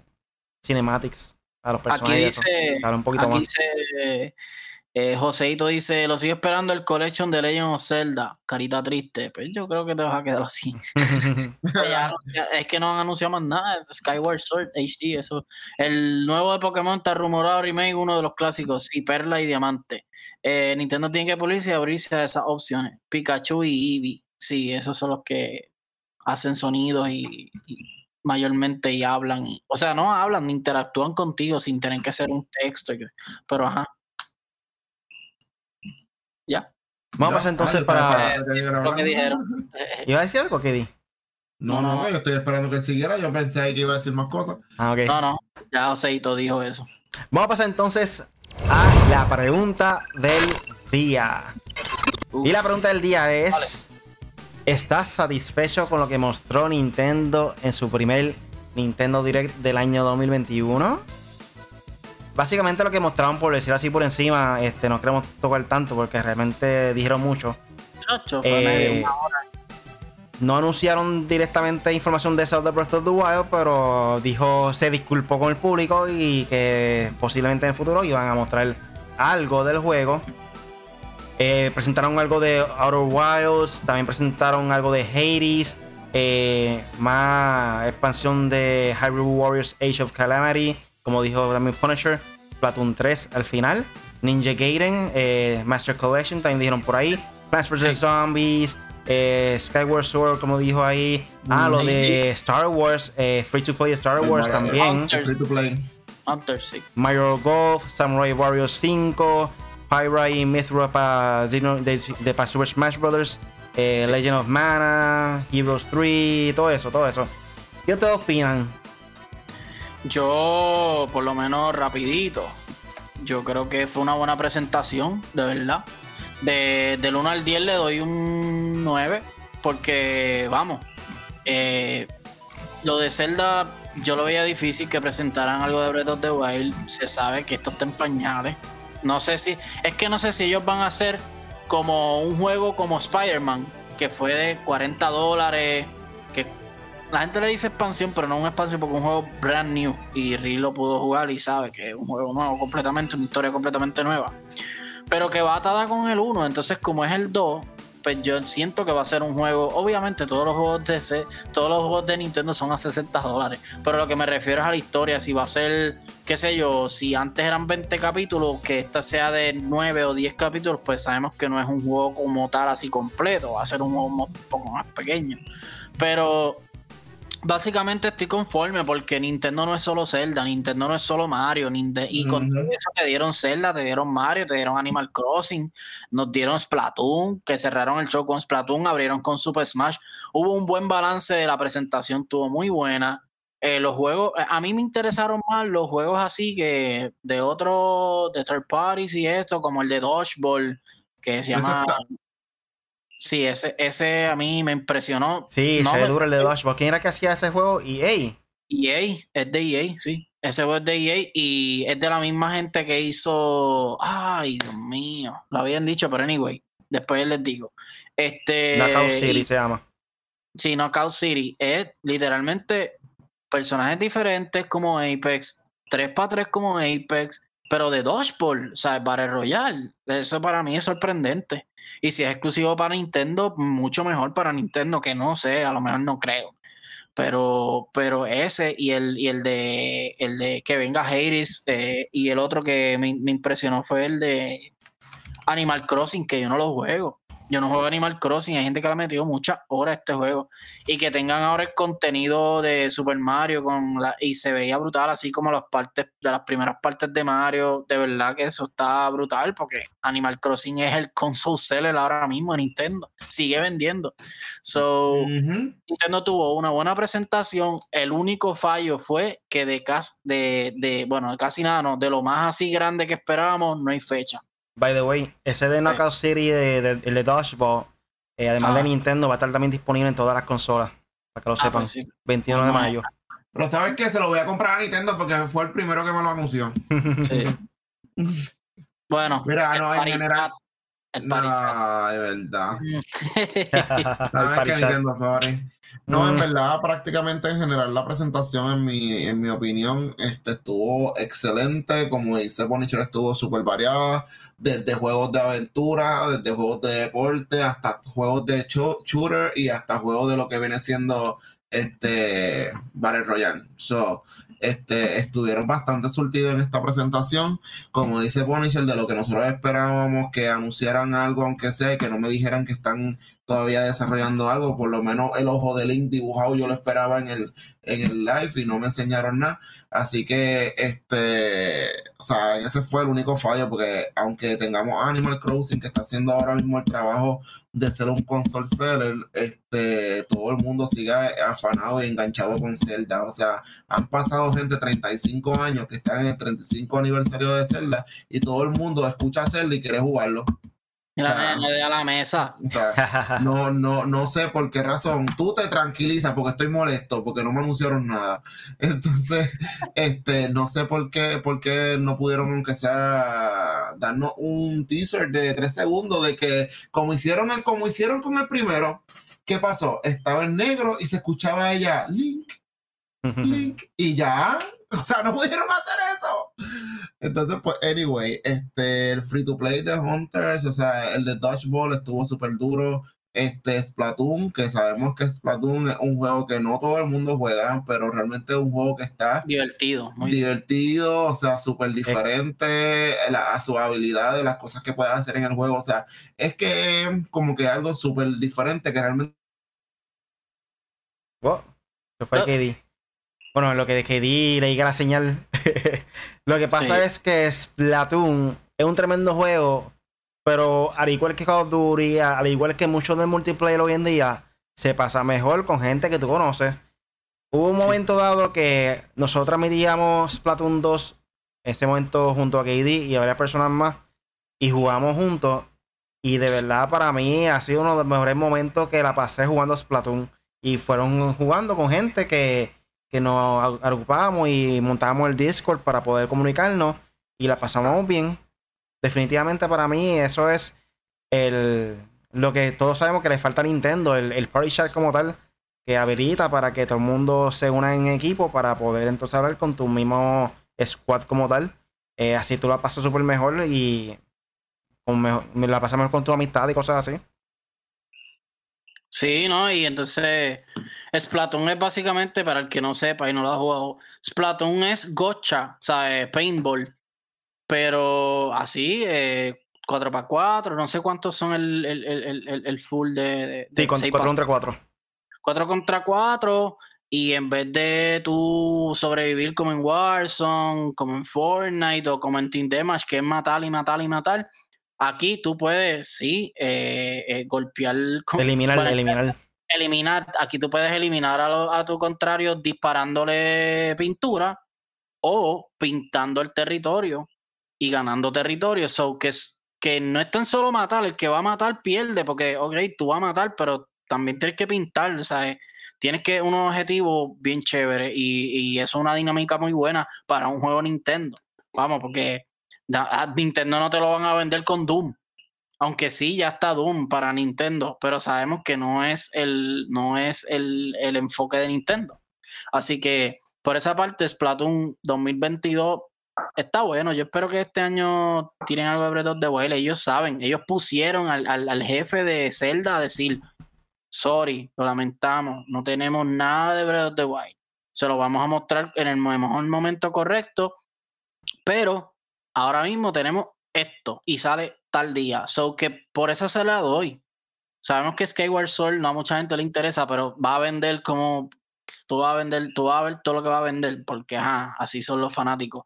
Speaker 1: cinematics a los
Speaker 2: aquí
Speaker 1: personajes.
Speaker 2: dice,
Speaker 1: Darle un poquito
Speaker 2: aquí
Speaker 1: más.
Speaker 2: dice, eh, Joseito dice, lo sigo esperando el collection de Legend of Zelda, carita triste. Pues yo creo que te vas a quedar así. [LAUGHS] [LAUGHS] Es que no han anunciado más nada. Skyward Sword HD, eso. El nuevo de Pokémon está rumorado remake, uno de los clásicos, y Perla y Diamante. Eh, Nintendo tiene que pulirse y abrirse a esas opciones. Pikachu y Eevee. Sí, esos son los que hacen sonidos y, y mayormente y hablan. y- o sea, no hablan, interactúan contigo sin tener que hacer un texto. Pero ajá. Ya.
Speaker 1: Vamos a
Speaker 3: Ya.
Speaker 1: pasar entonces
Speaker 3: Ah,
Speaker 1: para.
Speaker 3: siguiera
Speaker 2: Lo que dijeron.
Speaker 1: ¿Iba a decir algo, Kedi?
Speaker 3: No,
Speaker 2: No,
Speaker 3: no, yo estoy esperando que siguiera. Yo pensé ahí que iba a decir más cosas.
Speaker 1: Ah, ok.
Speaker 2: No, no. Ya Joseito dijo eso.
Speaker 1: Vamos a pasar entonces a la pregunta del día.
Speaker 2: Uf.
Speaker 1: Y la pregunta del día es: ¿Estás satisfecho con lo que mostró Nintendo en su primer Nintendo Direct del año 2021? Básicamente lo que mostraron, por decir así por encima, este, no queremos tocar tanto porque realmente dijeron mucho.
Speaker 2: Chacho,
Speaker 1: Eh,
Speaker 2: medio una hora.
Speaker 1: No anunciaron directamente información de Zelda Breath of the Wild, pero dijo, se disculpó con el público y que posiblemente en el futuro iban a mostrar algo del juego. Eh, presentaron algo de Outer Wilds, también presentaron algo de Hades, eh, más expansión de Hyrule Warriors Age of Calamity, como dijo también Punisher, Platoon 3 al final, Ninja Gaiden, eh, Master Collection, también dijeron por ahí, Plants vs.
Speaker 2: Sí.
Speaker 1: Zombies, eh, Skyward Sword, como dijo ahí, ah, lo de Star Wars, eh, Free to Play Star Wars
Speaker 3: Mario-
Speaker 1: también.
Speaker 2: Hunter.
Speaker 3: Free to play.
Speaker 2: Hunter, sí.
Speaker 1: Mario Golf, Samurai Warriors 5, Pyra y Mythra para de, de pa Super Smash Bros. eh,
Speaker 2: Sí.
Speaker 1: Legend of Mana, Heroes 3, todo eso, todo eso. ¿Qué ustedes opinan?
Speaker 2: Yo, por lo menos rapidito, yo creo que fue una buena presentación, de verdad. De, del 1 al 10 le doy un 9, porque, vamos, eh, lo de Zelda yo lo veía difícil que presentaran algo de Breath of the Wild. Se sabe que esto está en pañales. No sé si, es que no sé si ellos van a hacer como un juego como Spider-Man, que fue de 40 dólares, que la gente le dice expansión, pero no una expansión porque es un juego brand new. Y Rick lo pudo jugar y sabe que es un juego nuevo completamente, una historia completamente nueva. Pero que va atada con el 1, entonces como es el 2, pues yo siento que va a ser un juego. Obviamente todos los juegos de C- todos los juegos de Nintendo son a 60 dólares. Pero lo que me refiero es a la historia. Si va a ser, qué sé yo, si antes eran 20 capítulos, que esta sea de 9 o 10 capítulos, pues sabemos que no es un juego como tal así completo. Va a ser un juego un poco más pequeño. Pero básicamente estoy conforme porque Nintendo no es solo Zelda, Nintendo no es solo Mario, Ninte- y con todo eso te dieron Zelda, te dieron Mario, te dieron Animal Crossing, nos dieron Splatoon, que cerraron el show con Splatoon, abrieron con Super Smash. Hubo un buen balance de la presentación, tuvo muy buena. Eh, los juegos, eh, a mí me interesaron más los juegos así que de otros, de third parties y esto, como el de Dodgeball, que se llama... Sí, ese, ese a mí me impresionó.
Speaker 1: Sí,
Speaker 2: No
Speaker 1: se ve duro el de Dodgeball. ¿Quién era que hacía ese juego? EA.
Speaker 2: EA, es de EA, sí. Ese juego es de EA y es de la misma gente que hizo. Ay, Dios mío. Lo habían dicho, pero anyway. Después les digo. Este.
Speaker 1: Knockout City
Speaker 2: y-
Speaker 1: se llama.
Speaker 2: Sí, Knockout City. Es literalmente personajes diferentes como Apex. 3 para 3 como Apex. Pero de Dodgeball, ¿sabes? Battle Royale. Eso para mí es sorprendente. Y si es exclusivo para Nintendo, mucho mejor para Nintendo, que no sé, a lo mejor no creo. Pero, pero ese y el, y el de el de que venga Hades eh, y el otro que me, me impresionó fue el de Animal Crossing, que yo no lo juego. Yo no juego Animal Crossing, hay gente que le ha metido muchas horas a este juego. Y que tengan ahora el contenido de Super Mario con la, y se veía brutal, así como las partes de las primeras partes de Mario. De verdad que eso está brutal, porque Animal Crossing es el console seller ahora mismo en Nintendo. Sigue vendiendo. So. Nintendo tuvo una buena presentación. El único fallo fue que de, cas- de, de bueno, de casi nada, no, de lo más así grande que esperábamos, no hay fecha.
Speaker 1: By the way, ese de Knockout City de, de, el de Dodgeball, eh, además
Speaker 2: Ah.
Speaker 1: de Nintendo, va a estar también disponible en todas las consolas. Para que lo
Speaker 2: Ah,
Speaker 1: sepan.
Speaker 2: pues sí.
Speaker 1: 21 de mayo.
Speaker 3: Pero sabes que se lo voy a comprar a Nintendo porque fue el primero que me lo anunció.
Speaker 2: Sí. [LAUGHS] Bueno,
Speaker 3: Mira, no, en general-
Speaker 2: el
Speaker 3: No, de verdad. [LAUGHS] [LAUGHS] Sabes que. Nintendo, sorry. No, en
Speaker 1: Mm.
Speaker 3: verdad, prácticamente en general la presentación, en mi, en mi opinión, este, estuvo excelente. Como dice Bonicher, estuvo súper variada. Desde juegos de aventura, desde juegos de deporte, hasta juegos de shooter y hasta juegos de lo que viene siendo este Battle Royale. So, este, estuvieron bastante surtidos en esta presentación. Como dice Punisher, de lo que nosotros esperábamos, que anunciaran algo, aunque sea, que no me dijeran que están todavía desarrollando algo. Por lo menos el ojo de Link dibujado yo lo esperaba en el, en el live y no me enseñaron nada. Así que, este, o sea, ese fue el único fallo, porque aunque tengamos Animal Crossing, que está haciendo ahora mismo el trabajo de ser un console seller, este, todo el mundo sigue afanado y enganchado con Zelda. O sea, han pasado gente 35 años que están en el 35 aniversario de Zelda y todo el mundo escucha Zelda y quiere jugarlo.
Speaker 2: Mira,
Speaker 3: O sea,
Speaker 2: le da la mesa.
Speaker 3: O sea, [LAUGHS] no, no, no sé por qué razón. Tú te tranquilizas porque estoy molesto, porque no me anunciaron nada. [LAUGHS] Entonces, este, no sé por qué, por qué no pudieron, aunque sea, darnos un teaser de tres segundos de que como hicieron el, como hicieron con el primero, ¿qué pasó? Estaba en negro y se escuchaba ella, Link, Link, y ya. [LAUGHS] O sea, no pudieron hacer eso. Entonces, pues, anyway, este, el free to play de Hunters, o sea, el de Dodgeball estuvo súper duro. Este, Splatoon, que sabemos que Splatoon es un juego que no todo el mundo juega, pero realmente es un juego que está
Speaker 2: Divertido. Muy
Speaker 3: divertido, o sea, súper diferente la, a su habilidad de las cosas que puede hacer en el juego. O sea, es que como que algo súper diferente que realmente
Speaker 1: Oh, se fue. KD. Bueno, lo que de KD leí la señal. [LAUGHS] lo que pasa
Speaker 2: Sí.
Speaker 1: es que Splatoon es un tremendo juego, pero al igual que Call of Duty, al igual que muchos del multiplayer hoy en día, se pasa mejor con gente que tú conoces. Hubo un momento dado que nosotros metíamos Splatoon 2, en ese momento junto a KD y a varias personas más, y jugamos juntos. Y de verdad, para mí ha sido uno de los mejores momentos que la pasé jugando Splatoon. Y fueron jugando con gente que, que nos ag- agrupábamos y montábamos el Discord para poder comunicarnos y la pasamos bien. Definitivamente para mí eso es el, lo que todos sabemos que le falta a Nintendo, el, el Party como tal, que habilita para que todo el mundo se una en equipo para poder entonces hablar con tu mismo squad como tal. Eh, así tú la pasas súper mejor y con mejor- me la pasas mejor con tu amistad y cosas así.
Speaker 2: Sí, ¿no? Y entonces Splatoon es básicamente, para el que no sepa y no lo ha jugado, Splatoon es gotcha, o sea, paintball. Pero así, eh, 4x4, no sé cuántos son el, el, el, el, full de... de-
Speaker 1: Sí,
Speaker 2: de
Speaker 1: con,
Speaker 2: seis
Speaker 1: 4
Speaker 2: pas-
Speaker 1: contra 4.
Speaker 2: 4 contra 4 y en vez de tú sobrevivir como en Warzone, como en Fortnite o como en Team Deathmatch, que es matar y matar y matar, aquí tú puedes, sí, eh, eh, golpear... con-
Speaker 1: Eliminar,
Speaker 2: bueno,
Speaker 1: eliminar.
Speaker 2: eliminar, aquí tú puedes eliminar a, lo- a tu contrario disparándole pintura o pintando el territorio y ganando territorio. So que, es- que no es tan solo matar, el que va a matar pierde, porque, ok, tú vas a matar, pero también tienes que pintar, ¿sabes? Tienes que un objetivo bien chévere y, y eso es una dinámica muy buena para un juego Nintendo. Vamos, porque da- a Nintendo no te lo van a vender con Doom. Aunque sí, ya está Doom para Nintendo, pero sabemos que no es el, no es el, el enfoque de Nintendo. Así que por esa parte, Splatoon 2022 está bueno. Yo espero que este año tiren algo de Breath of the Wild. Ellos saben, ellos pusieron al, al- al jefe de Zelda a decir: sorry, lo lamentamos, no tenemos nada de Breath of the Wild. Se lo vamos a mostrar en el mejor momento correcto, pero ahora mismo tenemos esto y sale tal día. So que por eso se la doy. Sabemos que Skyward Sword no a mucha gente le interesa, pero va a vender como tú vas a vender, tú vas a ver todo lo que va a vender, porque ajá, así son los fanáticos.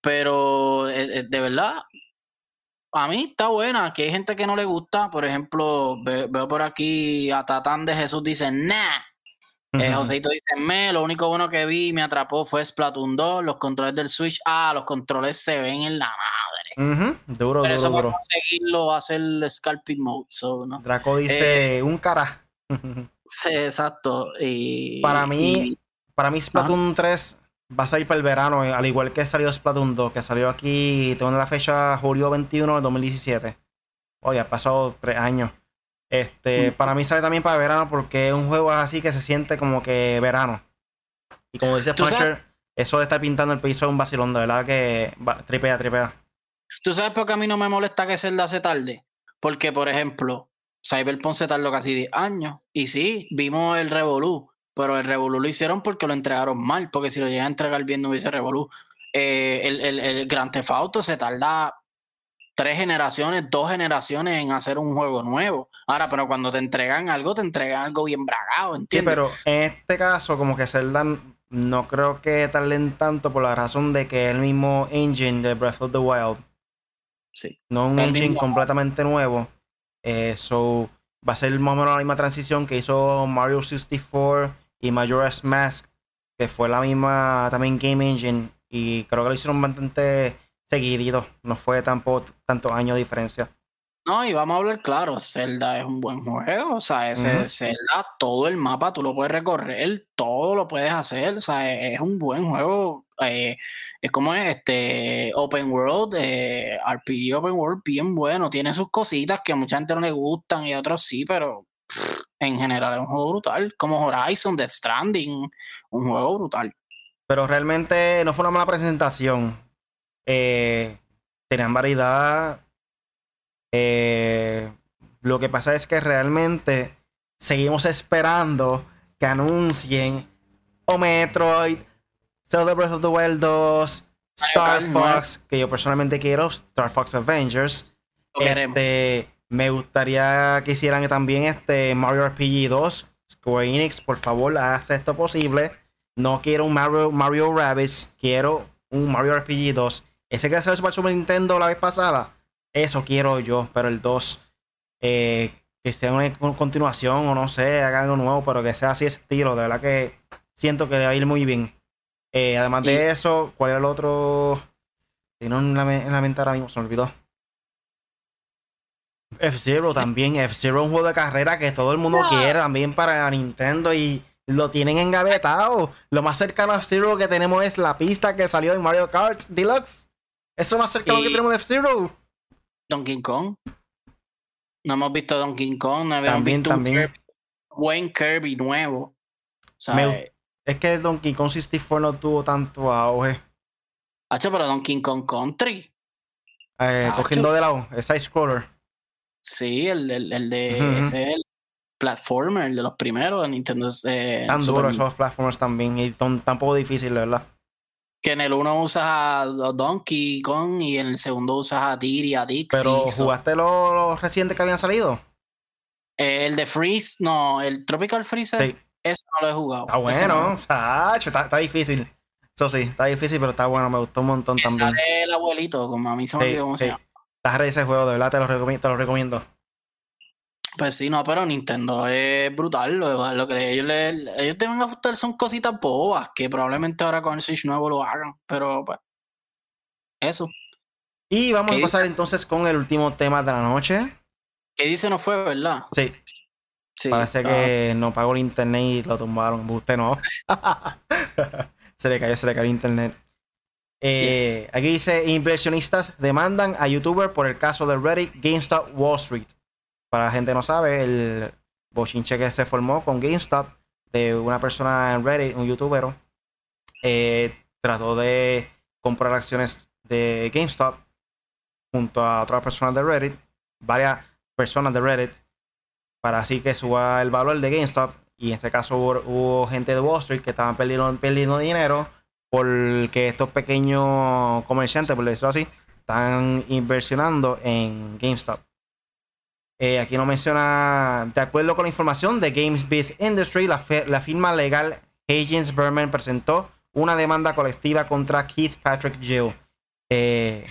Speaker 2: Pero eh, eh, de verdad, a mí está buena, que hay gente que no le gusta, por ejemplo, veo por aquí a Tatán de Jesús dice, nah. Eh, Joseito dice, me, lo único bueno que vi y me atrapó fue Splatoon 2, los controles del Switch, ah, los controles se ven en la madre.
Speaker 1: Duro,
Speaker 2: Pero
Speaker 1: duro,
Speaker 2: eso
Speaker 1: duro.
Speaker 2: para conseguirlo va a ser el Scalping Mode, so, ¿no?
Speaker 1: Draco dice, un cara.
Speaker 2: Sí, exacto. Y,
Speaker 1: Para mí,
Speaker 2: y-
Speaker 1: Para mí Splatoon 3 va a salir para el verano, eh, al igual que salió Splatoon 2, que salió aquí, tengo la fecha julio 21 de 2017. Oye, ha pasado tres años. Este,
Speaker 2: Mm.
Speaker 1: para mí sale también para verano porque es un juego así que se siente como que verano. Y como dice. Puncher, eso de estar pintando el piso es un vacilón, de verdad que va- tripea, tripea.
Speaker 2: ¿Tú sabes por qué a mí no me molesta que Zelda se tarde? Porque, por ejemplo, Cyberpunk se tardó casi 10 años. Y sí, vimos el Revolu, pero el Revolu lo hicieron porque lo entregaron mal, porque si lo llegan a entregar bien no hubiese Revolu. Eh, el, el, el Grand Theft Auto se tarda tres generaciones, dos generaciones en hacer un juego nuevo. Ahora, pero cuando te entregan algo, te entregan algo bien bragado,
Speaker 1: Sí,
Speaker 2: ¿entiendes?
Speaker 1: pero en este caso, como que Zelda no creo que tarden tanto por la razón de que es el mismo engine de Breath of the Wild.
Speaker 2: Sí.
Speaker 1: No un
Speaker 2: El
Speaker 1: engine
Speaker 2: mismo.
Speaker 1: completamente nuevo. Eh, so, va a ser más o menos la misma transición que hizo Mario 64 y Majora's Mask, que fue la misma también Game Engine. Y creo que lo hicieron bastante seguidito. No fue tampoco tantos años de diferencia.
Speaker 2: No, y vamos a hablar claro, Zelda es un buen juego, o sea, ese. Zelda, todo el mapa tú lo puedes recorrer, todo lo puedes hacer, o sea, es un buen juego, eh, es como es este Open World, eh, RPG Open World, bien bueno, tiene sus cositas que a mucha gente no le gustan y a otros sí, pero pff, en general es un juego brutal, como Horizon, Death Stranding, un juego brutal.
Speaker 1: Pero realmente no fue una mala presentación. Eh, tenían variedad. Eh, lo que pasa es que realmente seguimos esperando que anuncien o Metroid, Zelda Breath of the Wild 2, Star Fox, que yo personalmente quiero, Star Fox Avengers. Este, me gustaría que hicieran también este Mario RPG 2. Square Enix, por favor, haz esto posible. No quiero un Mario, Mario Rabbids, quiero un Mario RPG 2. Ese que salió para Super Nintendo la vez pasada, eso quiero yo, pero el 2, eh, que sea una con- continuación o no sé, hagan algo nuevo, pero que sea así ese estilo. De verdad que siento que le va a ir muy bien. Eh, además de eso, ¿cuál era el otro? Tiene en la, en la mente ahora mismo, se me olvidó. F-Zero también. F-Zero es un juego de carrera que todo el mundo
Speaker 2: No.
Speaker 1: quiere también para Nintendo y lo tienen engavetado. Lo más cercano a F-Zero que tenemos es la pista que salió en Mario Kart Deluxe. Eso más cercano
Speaker 2: Y-
Speaker 1: que tenemos de F-Zero.
Speaker 2: Donkey Kong. No hemos visto Donkey Kong, no habíamos
Speaker 1: También,
Speaker 2: visto un
Speaker 1: también.
Speaker 2: Kirby- buen Kirby nuevo.
Speaker 1: Me
Speaker 2: eh,
Speaker 1: Es que Donkey Kong 64 no tuvo tanto auge.
Speaker 2: hacho, pero Donkey Kong Country.
Speaker 1: Eh, cogiendo de lado, el side scroller.
Speaker 2: Sí, el, el, el de ese es el platformer, el de los primeros de Nintendo. eh,
Speaker 1: Tan duro esos platformers también. Y tan, tan poco difícil, de verdad.
Speaker 2: Que en el uno usas a Donkey Kong y en el segundo usas a y a Dixie.
Speaker 1: Pero ¿jugaste los, recientes que habían salido?
Speaker 2: Eh, el de Freeze, no, el Tropical Freeze,
Speaker 1: Sí.
Speaker 2: ese no lo he jugado.
Speaker 1: Está
Speaker 2: no.
Speaker 1: bueno, está, está difícil. Eso sí, está difícil, pero está bueno, me gustó un montón
Speaker 2: Que
Speaker 1: también.
Speaker 2: sale el abuelito, como a mí se me olvidó cómo se llama.
Speaker 1: Está ese juego, de verdad te lo recomiendo. Te lo recomiendo.
Speaker 2: Pues sí, no, pero Nintendo es brutal. Lo, lo que ellos, le, ellos deben ajustar son cositas bobas que probablemente ahora con el Switch nuevo lo hagan. Pero pues, eso.
Speaker 1: Y vamos
Speaker 2: ¿Qué
Speaker 1: a pasar entonces con el último tema de la noche.
Speaker 2: ¿Qué dice no fue, verdad?
Speaker 1: Sí,
Speaker 2: Sí.
Speaker 1: parece
Speaker 2: está-
Speaker 1: que no pagó el internet y lo tumbaron. Usted no. [LAUGHS] se le cayó, se le cayó el internet. Eh,
Speaker 2: Yes.
Speaker 1: Aquí dice: Inversionistas demandan a YouTuber por el caso de Reddit, GameStop, Wall Street. Para la gente que no sabe, el bochinche que se formó con GameStop de una persona en Reddit, un youtuber, eh, trató de comprar acciones de GameStop junto a otras personas de Reddit, varias personas de Reddit, para así que suba el valor de GameStop. Y en ese caso hubo, gente de Wall Street que estaban perdiendo, perdiendo dinero porque estos pequeños comerciantes, por decirlo así, están inversionando en GameStop. Eh, aquí nos menciona, de acuerdo con la información de GamesBiz Industry, la, firma legal Agents Berman presentó una demanda colectiva contra Keith Patrick Gill, eh,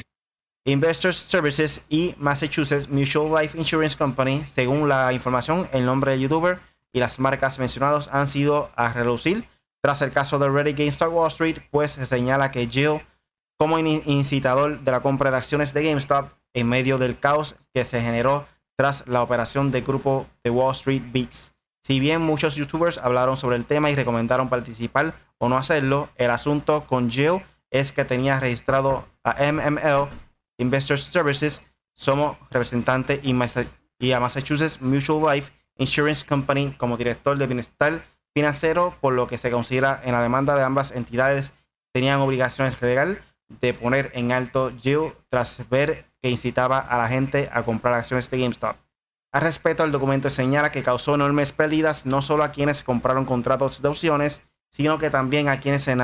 Speaker 1: Investors Services y Massachusetts Mutual Life Insurance Company. Según la información, el nombre del youtuber y las marcas mencionadas han sido a relucir tras el caso de Reddit GameStop Wall Street, pues se señala que Jill, como incitador de la compra de acciones de GameStop en medio del caos que se generó tras la operación del grupo de Wall Street Beats. Si bien muchos youtubers hablaron sobre el tema y recomendaron participar o no hacerlo, el asunto con Jill es que tenía registrado a MML Investors Services, somos representante y a Massachusetts Mutual Life Insurance Company como director de bienestar financiero, por lo que se considera en la demanda de ambas entidades tenían obligaciones legales de poner en alto Jill tras ver que incitaba a la gente a comprar acciones de GameStop. Al respecto, el documento señala que causó enormes pérdidas no solo a quienes compraron contratos de opciones, sino que también a quienes se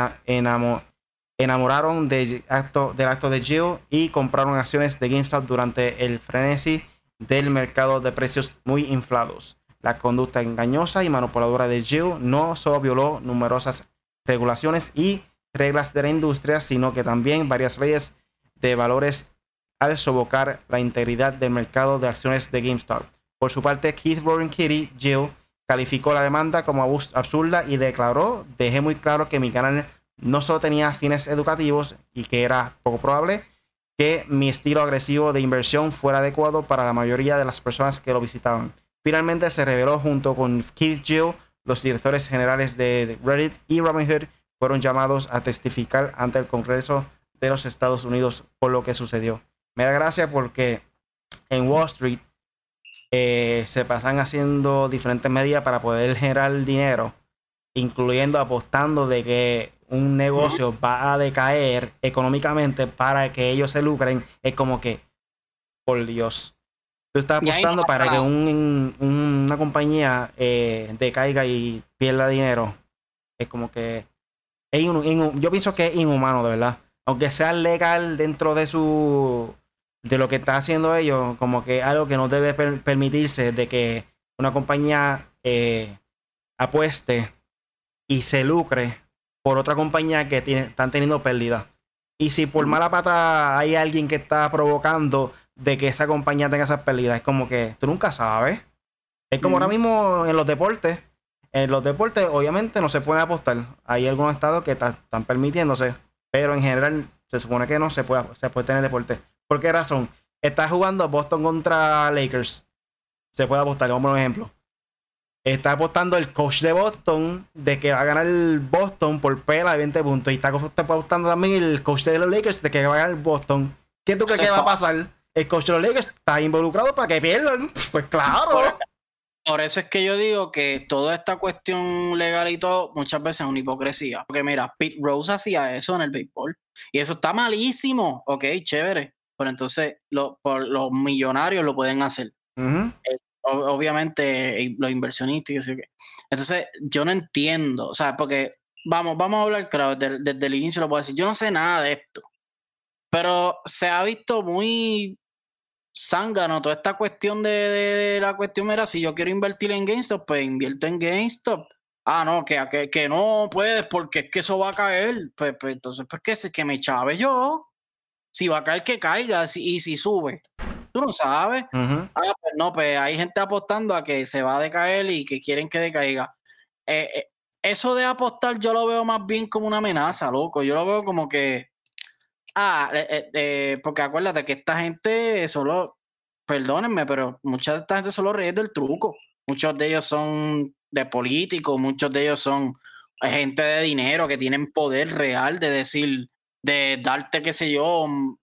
Speaker 1: enamoraron del acto, de Jill y compraron acciones de GameStop durante el frenesí del mercado de precios muy inflados. La conducta engañosa y manipuladora de Jill no solo violó numerosas regulaciones y reglas de la industria, sino que también varias leyes de valores al sobocar la integridad del mercado de acciones de GameStop. Por su parte, Keith Warren Kitty Jill calificó la demanda como absurda y declaró, dejé muy claro que mi canal no solo tenía fines educativos y que era poco probable que mi estilo agresivo de inversión fuera adecuado para la mayoría de las personas que lo visitaban. Finalmente se reveló junto con Keith Gill, los directores generales de Reddit y Robinhood fueron llamados a testificar ante el Congreso de los Estados Unidos por lo que sucedió. Me da gracia porque en Wall Street eh, se pasan haciendo diferentes medidas para poder generar dinero, incluyendo apostando de que un negocio va a decaer económicamente para que ellos se lucren. Es como que, por Dios, Tú estás apostando para que una compañía eh, decaiga y pierda dinero. Es como que. Es yo pienso que es inhumano, de verdad. Aunque sea legal dentro de su. De lo que está haciendo ellos, como que algo que no debe permitirse de que una compañía eh, apueste y se lucre por otra compañía que tiene, están teniendo pérdida. Y si por mala pata hay alguien que está provocando de que esa compañía tenga esas pérdidas. Es como que tú nunca sabes. Es como ahora mismo en los deportes. En los deportes, obviamente, no se puede apostar. Hay algunos estados que están permitiéndose, pero en general se supone que no se puede, se puede tener deporte. ¿Por qué razón? Está jugando Boston contra Lakers. Se puede apostar, como un ejemplo. Está apostando el coach de Boston de que va a ganar el Boston por pela de 20 puntos. Y está apostando también el coach de los Lakers de que va a ganar el Boston. ¿Qué tú crees que va a pasar? el coach de los Lakers está involucrado para que pierdan. [LAUGHS] Pues claro.
Speaker 2: Por, eso es que yo digo que toda esta cuestión legal y todo muchas veces es una hipocresía. Porque mira, Pete Rose hacía eso en el béisbol. Y eso está malísimo. Ok, chévere. Pero entonces por, los millonarios lo pueden hacer. Eh, obviamente los inversionistas y qué. Entonces yo no entiendo. O sea, porque vamos, vamos a hablar claro, desde, desde el inicio lo puedo decir. Yo no sé nada de esto. Pero se ha visto muy zángano toda esta cuestión de, la cuestión era si yo quiero invertir en GameStop, pues invierto en GameStop. Ah, no, que, que, no puedes porque es que eso va a caer. Pues, pues entonces, pues que, que me chave yo. Si va a caer, que caiga. y si sube. Tú no sabes. Ah, pues no, pues hay gente apostando a que se va a decaer y que quieren que decaiga. Eh, eh, eso de apostar yo lo veo más bien como una amenaza, loco. Yo lo veo como que Ah, eh, eh, eh, porque acuérdate que esta gente solo, perdónenme, pero mucha de esta gente solo ríe del truco. Muchos de ellos son de políticos, muchos de ellos son gente de dinero que tienen poder real de decir, de darte, qué sé yo, mm,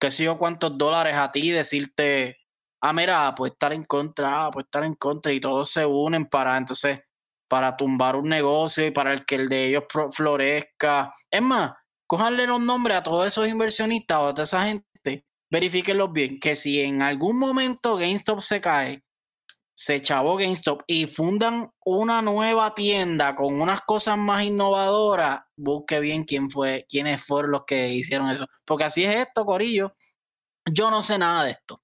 Speaker 2: qué sé yo, cuántos dólares a ti, decirte, ah, mira, pues estar en contra, ah, pues estar en contra, y todos se unen para entonces, para tumbar un negocio y para el que el de ellos florezca. Es más, cojanle los nombres a todos esos inversionistas o a toda esa gente, verifíquenlos bien, que si en algún momento GameStop se cae, se chavó GameStop y fundan una nueva tienda con unas cosas más innovadoras, busque bien quién fue, quiénes fueron los que hicieron eso. Porque así es esto, Corillo. Yo no sé nada de esto,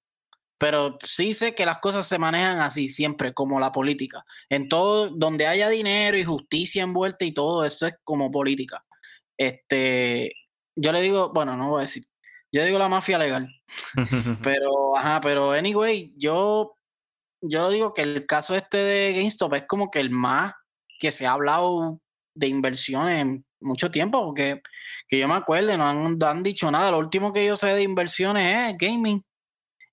Speaker 2: pero sí sé que las cosas se manejan así siempre, como la política. En todo, donde haya dinero y justicia envuelta y todo esto es como política. Este, yo le digo, bueno, no voy a decir, yo digo la mafia legal. [LAUGHS] pero, ajá, pero anyway, yo yo digo que el caso este de GameStop es como que el más que se ha hablado de inversiones en mucho tiempo, porque que yo me acuerdo, no han, dicho nada. Lo último que yo sé de inversiones es gaming.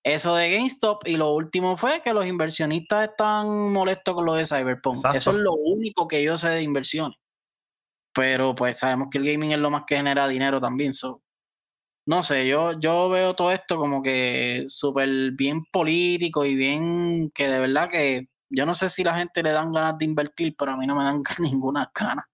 Speaker 2: Eso de GameStop y lo último fue que los inversionistas están molestos con lo de Cyberpunk. Eso es lo único que yo sé de inversiones. Pero pues sabemos que el gaming es lo más que genera dinero también. So, no sé, yo, yo veo todo esto como que súper bien político y bien que de verdad que yo no sé si la gente le dan ganas de invertir, pero a mí no me dan [LAUGHS] ninguna ganas.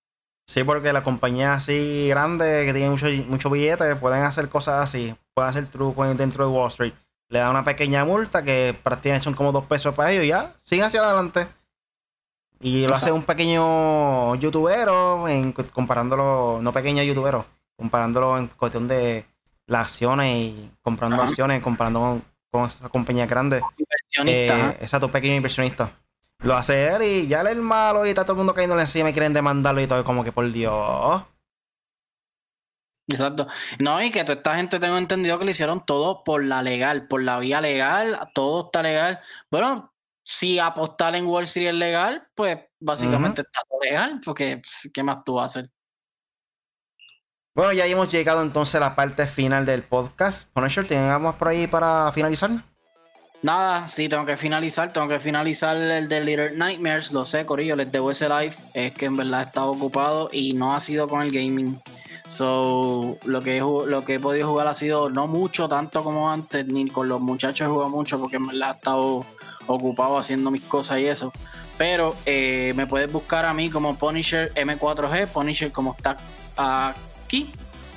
Speaker 1: Sí, porque las compañías así grandes que tienen muchos mucho billetes pueden hacer cosas así, pueden hacer trucos dentro de Wall Street. Le dan una pequeña multa que prácticamente son como dos pesos para ellos y ya, siguen hacia adelante. Y lo hace un pequeño youtubero, en, comparándolo, no pequeño youtubero, comparándolo en cuestión de las acciones y comprando acciones, comprando con, con esas compañías grandes. Inversionista. Eh, exacto, pequeño inversionista. Lo hace él y ya él es malo y está todo el mundo cayendo encima y quieren demandarlo y todo, como que por Dios.
Speaker 2: Exacto. No, y que toda esta gente tengo entendido que lo hicieron todo por la legal, por la vía legal, todo está legal. Bueno, si apostar en Wall Street es legal, pues básicamente está todo legal, porque pues, ¿qué más tú vas a hacer?
Speaker 1: Bueno, ya hemos llegado entonces a la parte final del podcast. Punisher, ¿tengamos por ahí para finalizar?
Speaker 2: Nada, sí, tengo que finalizar. Tengo que finalizar el de Little Nightmares. Lo sé, Corillo, les debo ese live. Es que en verdad he estado ocupado y no ha sido con el gaming. So, lo que, he, lo que he podido jugar ha sido no mucho, tanto como antes, ni con los muchachos he jugado mucho porque en verdad he estado ocupado haciendo mis cosas y eso. Pero eh, me puedes buscar a mí como Punisher M4G, Punisher como está aquí,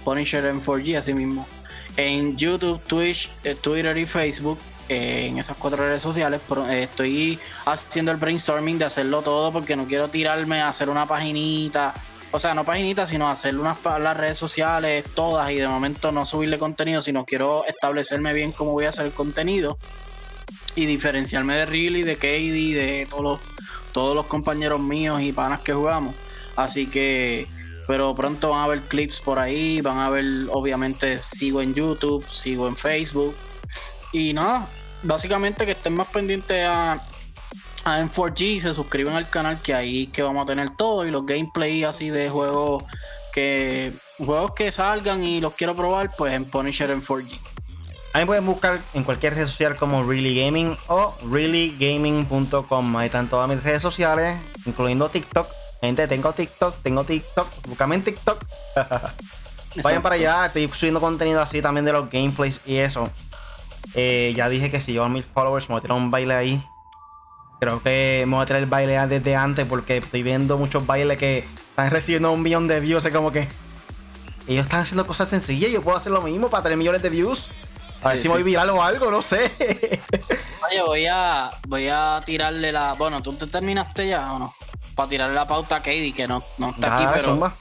Speaker 2: Punisher en 4G, así mismo. En YouTube, Twitch, eh, Twitter y Facebook, eh, en esas cuatro redes sociales, eh, estoy haciendo el brainstorming de hacerlo todo porque no quiero tirarme a hacer una paginita. O sea, no paginita, sino hacer unas las redes sociales todas y de momento no subirle contenido, sino quiero establecerme bien cómo voy a hacer el contenido y diferenciarme de Riley, de Katie, de todos todos los compañeros míos y panas que jugamos. Así que pero pronto van a haber clips por ahí, van a ver, obviamente, sigo en YouTube, sigo en Facebook. Y nada, básicamente que estén más pendientes a, a M4G, se suscriben al canal que ahí que vamos a tener todo y los gameplay así de juegos que juegos que salgan y los quiero probar, pues en Punisher en 4G.
Speaker 1: Ahí pueden buscar en cualquier red social como Really Gaming o reallygaming.com. Ahí están todas mis redes sociales, incluyendo TikTok, Gente, tengo TikTok, tengo TikTok. Búscame en TikTok. [LAUGHS] Vayan para allá, estoy subiendo contenido así también de los gameplays y eso. Eh, ya dije que si llevo a mil followers, me voy a tirar un baile ahí. Creo que me voy a tirar el baile desde antes porque estoy viendo muchos bailes que están recibiendo un millón de views. Es como que ellos están haciendo cosas sencillas. Yo puedo hacer lo mismo para tener millones de views. A ver si me voy viral o algo, no sé.
Speaker 2: Oye, voy a, voy a tirarle la. Bueno, ¿tú te terminaste ya o no? Para tirarle la pauta a Katie, que no, no está aquí, pero.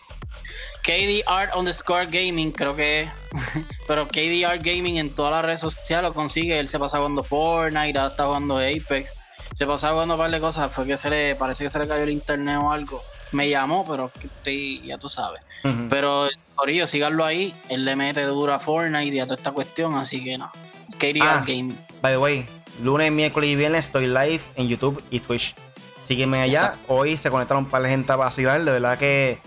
Speaker 2: KD Art underscore Gaming, creo que [LAUGHS] pero KD Art Gaming en todas las redes sociales lo consigue. Él se pasa jugando Fortnite, ahora está jugando Apex. Se pasa jugando un par de cosas. Fue que se le, parece que se le cayó el internet o algo. Me llamó, pero estoy, ya tú sabes. Pero, Corillo, síganlo ahí. Él le mete dura a Fortnite y a toda esta cuestión, así que no. KD Art ah, Gaming.
Speaker 1: By the way, lunes, miércoles y viernes estoy live en YouTube y Twitch. Sígueme allá. Hoy se conectaron un par de gente a vacilar. De verdad que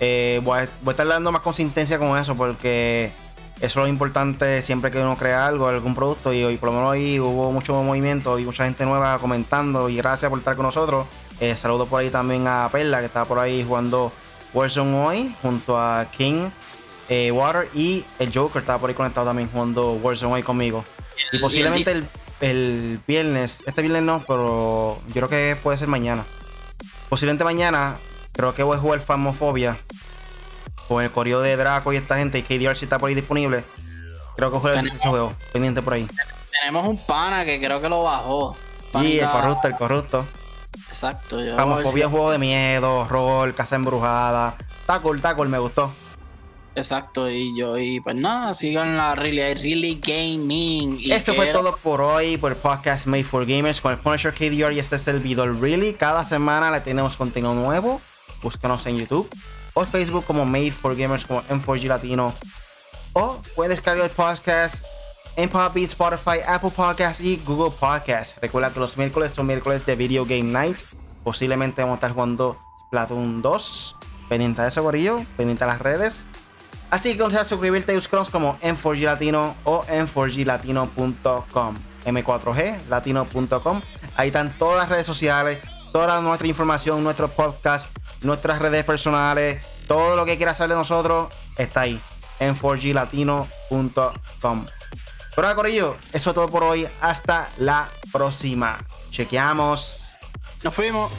Speaker 1: eh, voy, a, estar dando más consistencia con eso porque eso es lo importante siempre que uno crea algo, algún producto. Y hoy, por lo menos hoy hubo mucho movimiento y mucha gente nueva comentando. Y gracias por estar con nosotros. Eh, saludo por ahí también a Perla que está por ahí jugando Warzone hoy junto a King. Eh, Water y el Joker estaba por ahí conectado también jugando Warzone hoy conmigo. y posiblemente el, el viernes. Este viernes no, pero yo creo que puede ser mañana. Posiblemente mañana, creo que voy a jugar Famofobia. Con el correo de Draco y esta gente. Y KDR si está por ahí disponible. Creo que juega ese juego. Pendiente por ahí.
Speaker 2: Tenemos un pana que creo que lo bajó.
Speaker 1: Y el corrupto, el corrupto.
Speaker 2: Exacto. Yo
Speaker 1: Vamos,
Speaker 2: a ver si-
Speaker 1: juego de miedo, rol, casa embrujada. Está cool, está cool, me gustó.
Speaker 2: Exacto, y yo, y pues nada, sigan la Really, really Gaming. Y
Speaker 1: Eso fue
Speaker 2: quiero-
Speaker 1: todo por hoy, por el podcast Made for Gamers con el Punisher KDR y este es el video Really. Cada semana le tenemos contenido nuevo. Búscanos en YouTube o Facebook como Made for Gamers como M4G Latino. O puedes descargar el podcast en Podbean, Spotify, Apple Podcasts y Google Podcasts. Recuerda que los miércoles son miércoles de Video Game Night. Posiblemente vamos a estar jugando Splatoon 2. Pendiente de eso, gorillo. Pendiente de las redes. Así que considera suscribirte y buscarnos como M4G Latino o M4Glatino.com. M4G Latino.com. Ahí están todas las redes sociales, toda nuestra información, nuestro podcast, nuestras redes personales, todo lo que quieras saber de nosotros está ahí. M4Glatino.com. Pero nada, Corillo, eso es todo por hoy. Hasta la próxima. Chequeamos.
Speaker 2: Nos fuimos.